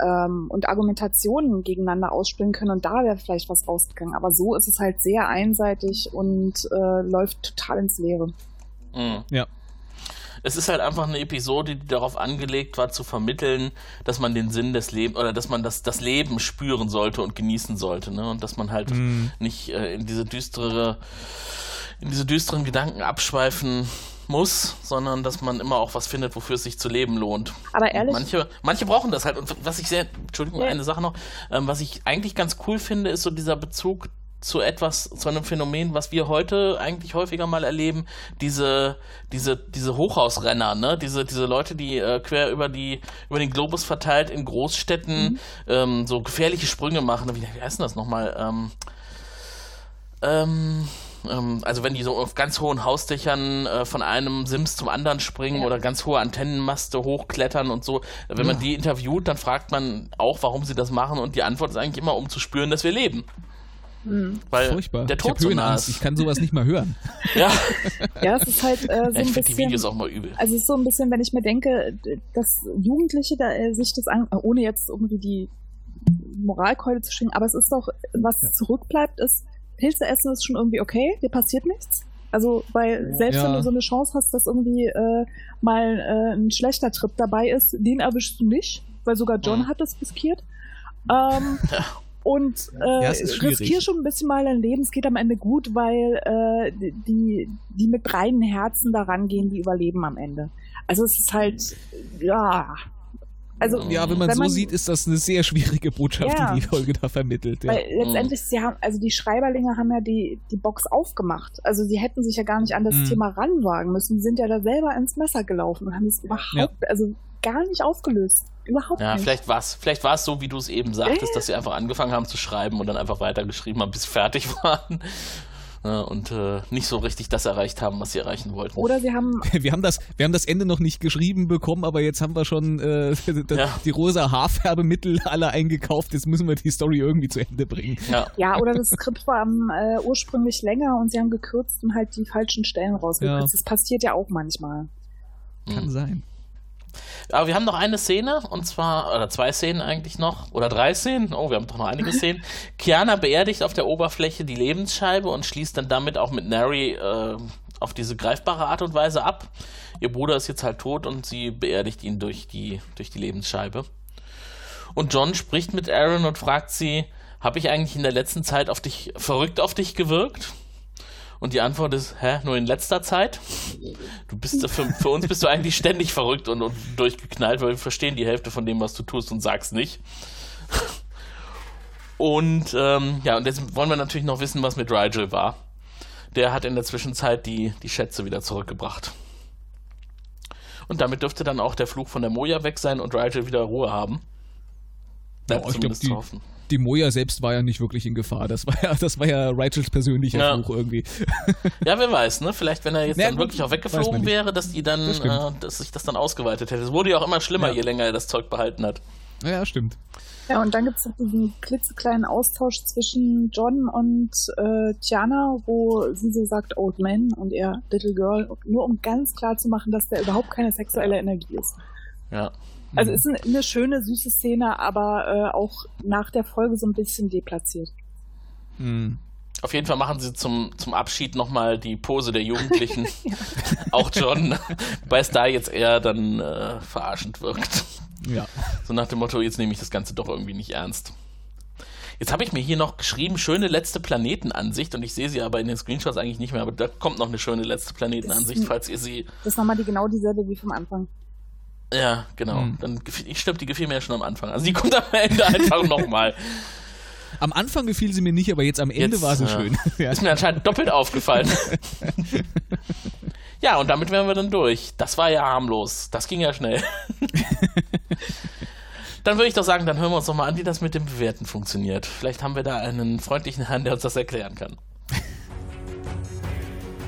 ähm, und Argumentationen gegeneinander ausspielen können und da wäre vielleicht was rausgegangen. Aber so ist es halt sehr einseitig und äh, läuft total ins Leere. Mhm. Ja es ist halt einfach eine Episode, die darauf angelegt war, zu vermitteln, dass man den Sinn des Lebens oder dass man das, das Leben spüren sollte und genießen sollte, ne? Und dass man halt mhm. nicht äh, in diese düstere, in diese düsteren Gedanken abschweifen muss, sondern dass man immer auch was findet, wofür es sich zu leben lohnt. Aber ehrlich. Manche, manche brauchen das halt. Und was ich sehr, Entschuldigung, ja. eine Sache noch, ähm, was ich eigentlich ganz cool finde, ist so dieser Bezug zu etwas, zu einem Phänomen, was wir heute eigentlich häufiger mal erleben, diese, diese, diese Hochhausrenner, ne, diese, diese Leute, die äh, quer über die, über den Globus verteilt in Großstädten mhm. ähm, so gefährliche Sprünge machen. Wie, wie heißt denn das nochmal? Ähm, ähm, Ähm, also wenn die so auf ganz hohen Hausdächern äh, von einem Sims zum anderen springen ja. oder ganz hohe Antennenmaste hochklettern und so. Wenn man die interviewt, dann fragt man auch, warum sie das machen und die Antwort ist eigentlich immer, um zu spüren, dass wir leben. Mhm. Weil Furchtbar. der Tod ich so nah ist. Ich kann sowas nicht mal hören. [LAUGHS] ja. ja, es ist halt äh, so ein ich bisschen. die Videos auch mal übel. Also es ist so ein bisschen, wenn ich mir denke, dass Jugendliche da, äh, sich das an, ohne jetzt irgendwie die Moralkeule zu schwingen, aber es ist doch, was ja. zurückbleibt, ist, Pilze essen ist schon irgendwie okay, dir passiert nichts. Also, weil selbst ja. wenn du so eine Chance hast, dass irgendwie äh, mal äh, ein schlechter Trip dabei ist, den erwischst du nicht, weil sogar John mhm. hat das riskiert. Ähm, [LAUGHS] ja. Und äh, ja, riskier schon ein bisschen mal dein Leben. Es geht am Ende gut, weil äh, die, die mit reinen Herzen daran gehen, die überleben am Ende. Also es ist halt, ja. Also, ja, wenn man wenn so man, sieht, ist das eine sehr schwierige Botschaft, ja, die die Folge da vermittelt. Ja. Weil letztendlich, sie haben, also die Schreiberlinge haben ja die, die Box aufgemacht. Also sie hätten sich ja gar nicht an das mhm. Thema ranwagen müssen. Die sind ja da selber ins Messer gelaufen und haben es überhaupt, also gar nicht aufgelöst. Überhaupt ja, nicht. vielleicht war es vielleicht war's so, wie du es eben sagtest, äh? dass sie einfach angefangen haben zu schreiben und dann einfach weitergeschrieben haben, bis sie fertig [LAUGHS] waren. Ja, und äh, nicht so richtig das erreicht haben, was sie erreichen wollten. Oder sie haben. [LAUGHS] Wir haben das, wir haben das Ende noch nicht geschrieben bekommen, aber jetzt haben wir schon äh, [LAUGHS] ja. die rosa Haarfärbemittel alle eingekauft. Jetzt müssen wir die Story irgendwie zu Ende bringen. Ja, ja oder das Skript war äh, ursprünglich länger und sie haben gekürzt und halt die falschen Stellen rausgekürzt. Das passiert ja auch manchmal. Kann mhm. sein. Aber wir haben noch eine Szene, und zwar, oder zwei Szenen eigentlich noch, oder drei Szenen, oh, wir haben doch noch einige Szenen. [LAUGHS] Kiana beerdigt auf der Oberfläche die Lebensscheibe und schließt dann damit auch mit Nary äh, auf diese greifbare Art und Weise ab. Ihr Bruder ist jetzt halt tot und sie beerdigt ihn durch die, durch die Lebensscheibe. Und John spricht mit Aaron und fragt sie, habe ich eigentlich in der letzten Zeit auf dich, verrückt auf dich gewirkt? Und die Antwort ist, hä, nur in letzter Zeit? Du bist für, für uns bist du eigentlich ständig verrückt und, und durchgeknallt, weil wir verstehen die Hälfte von dem, was du tust und sagst nicht. Und ähm, ja, und jetzt wollen wir natürlich noch wissen, was mit Rigel war. Der hat in der Zwischenzeit die, die Schätze wieder zurückgebracht. Und damit dürfte dann auch der Fluch von der Moja weg sein und Rigel wieder Ruhe haben. Bleibt ja, zumindest glaub, die, zu hoffen die Moja selbst war ja nicht wirklich in Gefahr. Das war ja, das war ja Rachels persönlicher ja. Fluch irgendwie. [LAUGHS] Ja, wer weiß, ne? Vielleicht, wenn er jetzt ja, dann wirklich auch weggeflogen wäre, dass die dann, das äh, dass sich das dann ausgeweitet hätte. Es wurde ja auch immer schlimmer, ja. je länger er das Zeug behalten hat. Ja, stimmt. Ja, und dann gibt es diesen klitzekleinen Austausch zwischen John und äh, Tiana, wo sie so sagt Old Man und er Little Girl, nur um ganz klar zu machen, dass der überhaupt keine sexuelle Energie ist. Ja. Also ist eine, eine, schöne, süße Szene, aber äh, auch nach der Folge so ein bisschen deplatziert. Mhm. Auf jeden Fall machen sie zum, zum Abschied nochmal die Pose der Jugendlichen. [LAUGHS] ja. [LAUGHS] Auch John, weil es da jetzt eher dann äh, verarschend wirkt. Ja. So nach dem Motto, jetzt nehme ich das Ganze doch irgendwie nicht ernst. Jetzt habe ich mir hier noch geschrieben, schöne letzte Planetenansicht und ich sehe sie aber in den Screenshots eigentlich nicht mehr, aber da kommt noch eine schöne letzte Planetenansicht, falls ihr sie. Das ist nochmal die, genau dieselbe wie vom Anfang. Ja, genau. Hm. Dann, ich stimmt, die gefiel mir ja schon am Anfang. Also die kommt am Ende einfach nochmal. [LAUGHS] Am Anfang gefiel sie mir nicht, aber jetzt am Ende jetzt, war sie ja. schön. Ja. [LAUGHS] Ist mir anscheinend doppelt aufgefallen. [LAUGHS] ja, und damit wären wir dann durch. Das war ja harmlos. Das ging ja schnell. dann würde ich doch sagen, dann hören wir uns doch mal an, wie das mit dem Bewerten funktioniert. Vielleicht haben wir da einen freundlichen Herrn, der uns das erklären kann.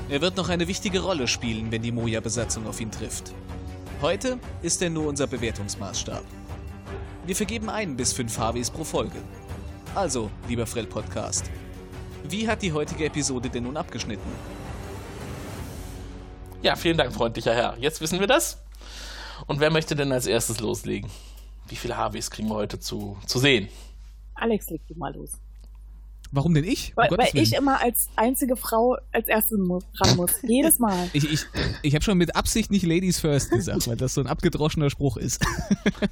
Er wird noch eine wichtige Rolle spielen, wenn die Moja-Besatzung auf ihn trifft. Heute ist er nur unser Bewertungsmaßstab. Wir vergeben ein bis fünf HWs pro Folge. Also, lieber Frell Podcast, wie hat die heutige Episode denn nun abgeschnitten? Ja, vielen Dank, freundlicher Herr. Jetzt wissen wir das. Und wer möchte denn als erstes loslegen? Wie viele HWs kriegen wir heute zu, zu sehen? Alex, leg du mal los. Warum denn ich? Weil, weil ich immer als einzige Frau als erstes muss, ran [LAUGHS] muss. Jedes Mal. Ich, ich, ich habe schon mit Absicht nicht Ladies First gesagt, weil das so ein abgedroschener Spruch ist.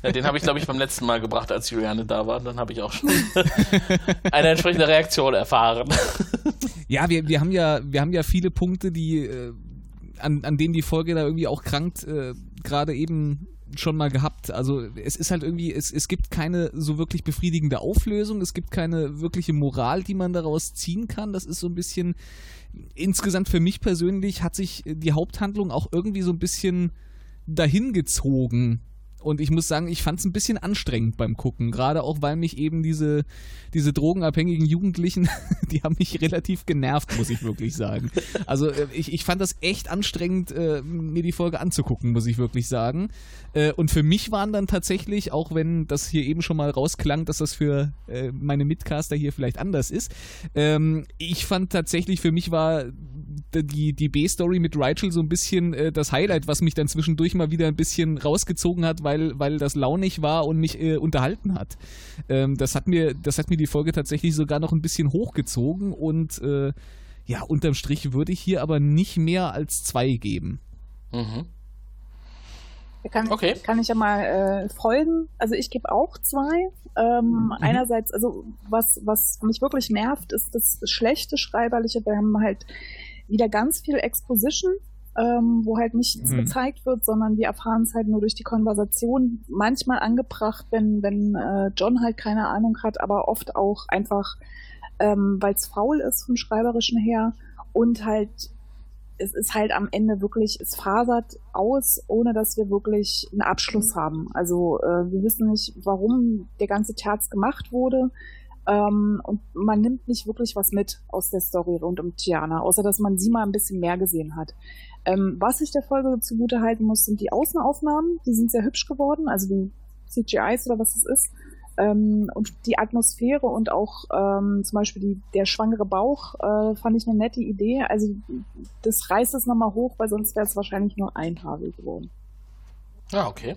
Ja, den habe ich, glaube ich, beim letzten Mal gebracht, als Juliane da war. Dann habe ich auch schon [LAUGHS] eine entsprechende Reaktion erfahren. Ja, wir, wir, haben ja, wir haben ja viele Punkte, die, äh, an, an denen die Folge da irgendwie auch krankt, äh, gerade eben schon mal gehabt. Also es ist halt irgendwie, es, es gibt keine so wirklich befriedigende Auflösung, es gibt keine wirkliche Moral, die man daraus ziehen kann. Das ist so ein bisschen, insgesamt für mich persönlich hat sich die Haupthandlung auch irgendwie so ein bisschen dahin gezogen. Und ich muss sagen, ich fand es ein bisschen anstrengend beim Gucken, gerade auch weil mich eben diese, diese drogenabhängigen Jugendlichen, [LAUGHS] die haben mich relativ genervt, muss ich wirklich sagen. Also äh, ich, ich fand das echt anstrengend, äh, mir die Folge anzugucken, muss ich wirklich sagen. Äh, und für mich waren dann tatsächlich, auch wenn das hier eben schon mal rausklang, dass das für meine Mitcaster hier vielleicht anders ist, ähm, ich fand tatsächlich, für mich war die, die B-Story mit Rachel so ein bisschen äh, das Highlight, was mich dann zwischendurch mal wieder ein bisschen rausgezogen hat, weil, weil das launig war und mich äh, unterhalten hat. Ähm, das hat mir, das hat mir die Folge tatsächlich sogar noch ein bisschen hochgezogen und äh, ja, unterm Strich würde ich hier aber nicht mehr als zwei geben. Mhm. Kann, okay. kann ich ja mal äh, folgen. Also ich gebe auch zwei. Ähm, mhm. Einerseits, also was, was mich wirklich nervt, ist das schlechte Schreiberliche. Wir haben halt wieder ganz viel Exposition, ähm, wo halt nichts mhm. gezeigt wird, sondern wir erfahren es halt nur durch die Konversation. Manchmal angebracht, wenn, wenn äh, John halt keine Ahnung hat, aber oft auch einfach, ähm, weil es faul ist vom Schreiberischen her und halt es ist halt am Ende wirklich, es fasert aus, ohne dass wir wirklich einen Abschluss haben. Also äh, wir wissen nicht, warum der ganze Terz gemacht wurde. Ähm, und man nimmt nicht wirklich was mit aus der Story rund um Tiana, außer dass man sie mal ein bisschen mehr gesehen hat. Ähm, was ich der Folge zugute halten muss, sind die Außenaufnahmen. Die sind sehr hübsch geworden, also die CGIs oder was das ist. Ähm, und die Atmosphäre und auch ähm, zum Beispiel die, der schwangere Bauch äh, fand ich eine nette Idee. Also das reißt es nochmal hoch, weil sonst wäre es wahrscheinlich nur ein Havel geworden. Ja, okay.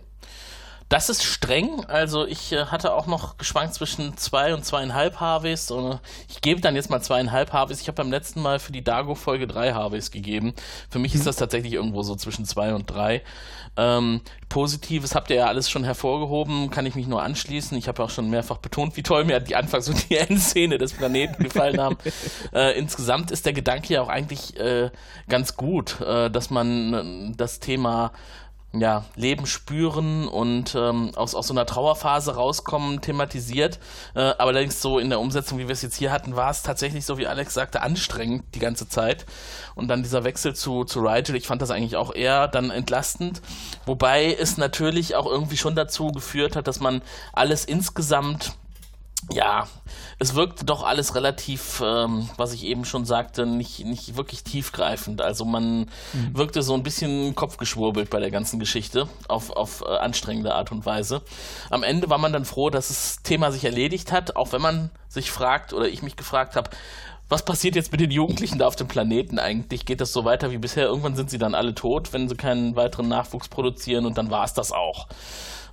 Das ist streng. Also ich äh, hatte auch noch geschwankt zwischen zwei und zweieinhalb Harveys. Und ich gebe dann jetzt mal zweieinhalb Harveys. Ich habe beim letzten Mal für die Dago-Folge drei Harveys gegeben. Für mich ist mhm. das tatsächlich irgendwo so zwischen zwei und drei. Ähm, Positives habt ihr ja alles schon hervorgehoben, kann ich mich nur anschließen. Ich habe auch schon mehrfach betont, wie toll mir die Anfangs- und die [LAUGHS] Endszene des Planeten gefallen haben. [LAUGHS] äh, insgesamt ist der Gedanke ja auch eigentlich äh, ganz gut, äh, dass man äh, das Thema ja, Leben spüren und ähm, aus, aus so einer Trauerphase rauskommen, thematisiert. Äh, aber allerdings so in der Umsetzung, wie wir es jetzt hier hatten, war es tatsächlich, so wie Alex sagte, anstrengend die ganze Zeit. Und dann dieser Wechsel zu, zu Rigel, ich fand das eigentlich auch eher dann entlastend. Wobei es natürlich auch irgendwie schon dazu geführt hat, dass man alles insgesamt ja, es wirkt doch alles relativ, ähm, was ich eben schon sagte, nicht, nicht wirklich tiefgreifend. Also man mhm. wirkte so ein bisschen kopfgeschwurbelt bei der ganzen Geschichte auf, auf äh, anstrengende Art und Weise. Am Ende war man dann froh, dass das Thema sich erledigt hat, auch wenn man sich fragt oder ich mich gefragt habe, was passiert jetzt mit den Jugendlichen da auf dem Planeten eigentlich? Geht das so weiter wie bisher? Irgendwann sind sie dann alle tot, wenn sie keinen weiteren Nachwuchs produzieren und dann war es das auch.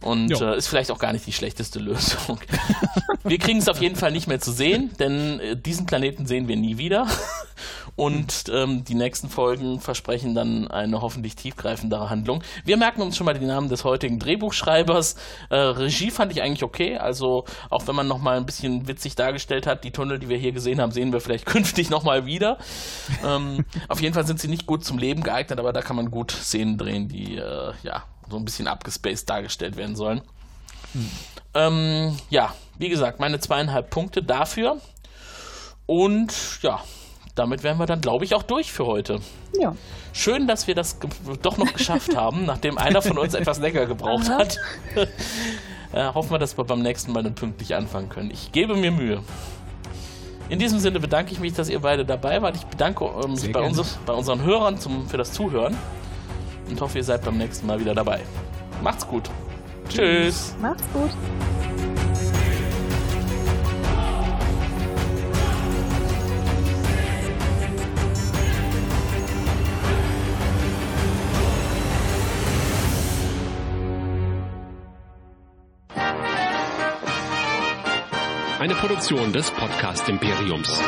Und äh, ist vielleicht auch gar nicht die schlechteste Lösung. [LAUGHS] wir kriegen es auf jeden Fall nicht mehr zu sehen, denn äh, diesen Planeten sehen wir nie wieder. [LAUGHS] Und ähm, die nächsten Folgen versprechen dann eine hoffentlich tiefgreifendere Handlung. Wir merken uns schon mal den Namen des heutigen Drehbuchschreibers. Äh, Regie fand ich eigentlich okay. Also auch wenn man nochmal ein bisschen witzig dargestellt hat, die Tunnel, die wir hier gesehen haben, sehen wir vielleicht [LAUGHS] künftig nochmal wieder. ähm, auf jeden Fall sind sie nicht gut zum Leben geeignet, aber da kann man gut Szenen drehen, die äh, ja so ein bisschen abgespaced dargestellt werden sollen. Hm. Ähm, ja, wie gesagt, meine zweieinhalb Punkte dafür. Und ja, damit wären wir dann, glaube ich, auch durch für heute. Ja. Schön, dass wir das doch noch geschafft haben, [LAUGHS] nachdem einer von uns etwas länger gebraucht Aha. hat. [LAUGHS] äh, hoffen wir, dass wir beim nächsten Mal dann pünktlich anfangen können. Ich gebe mir Mühe. In diesem Sinne bedanke ich mich, dass ihr beide dabei wart. Ich bedanke ähm, mich bei, uns, bei, unseren Hörern zum, für das Zuhören und hoffe, ihr seid beim nächsten Mal wieder dabei. Macht's gut. Tschüss. Macht's gut. Eine Produktion des Podcast Imperiums.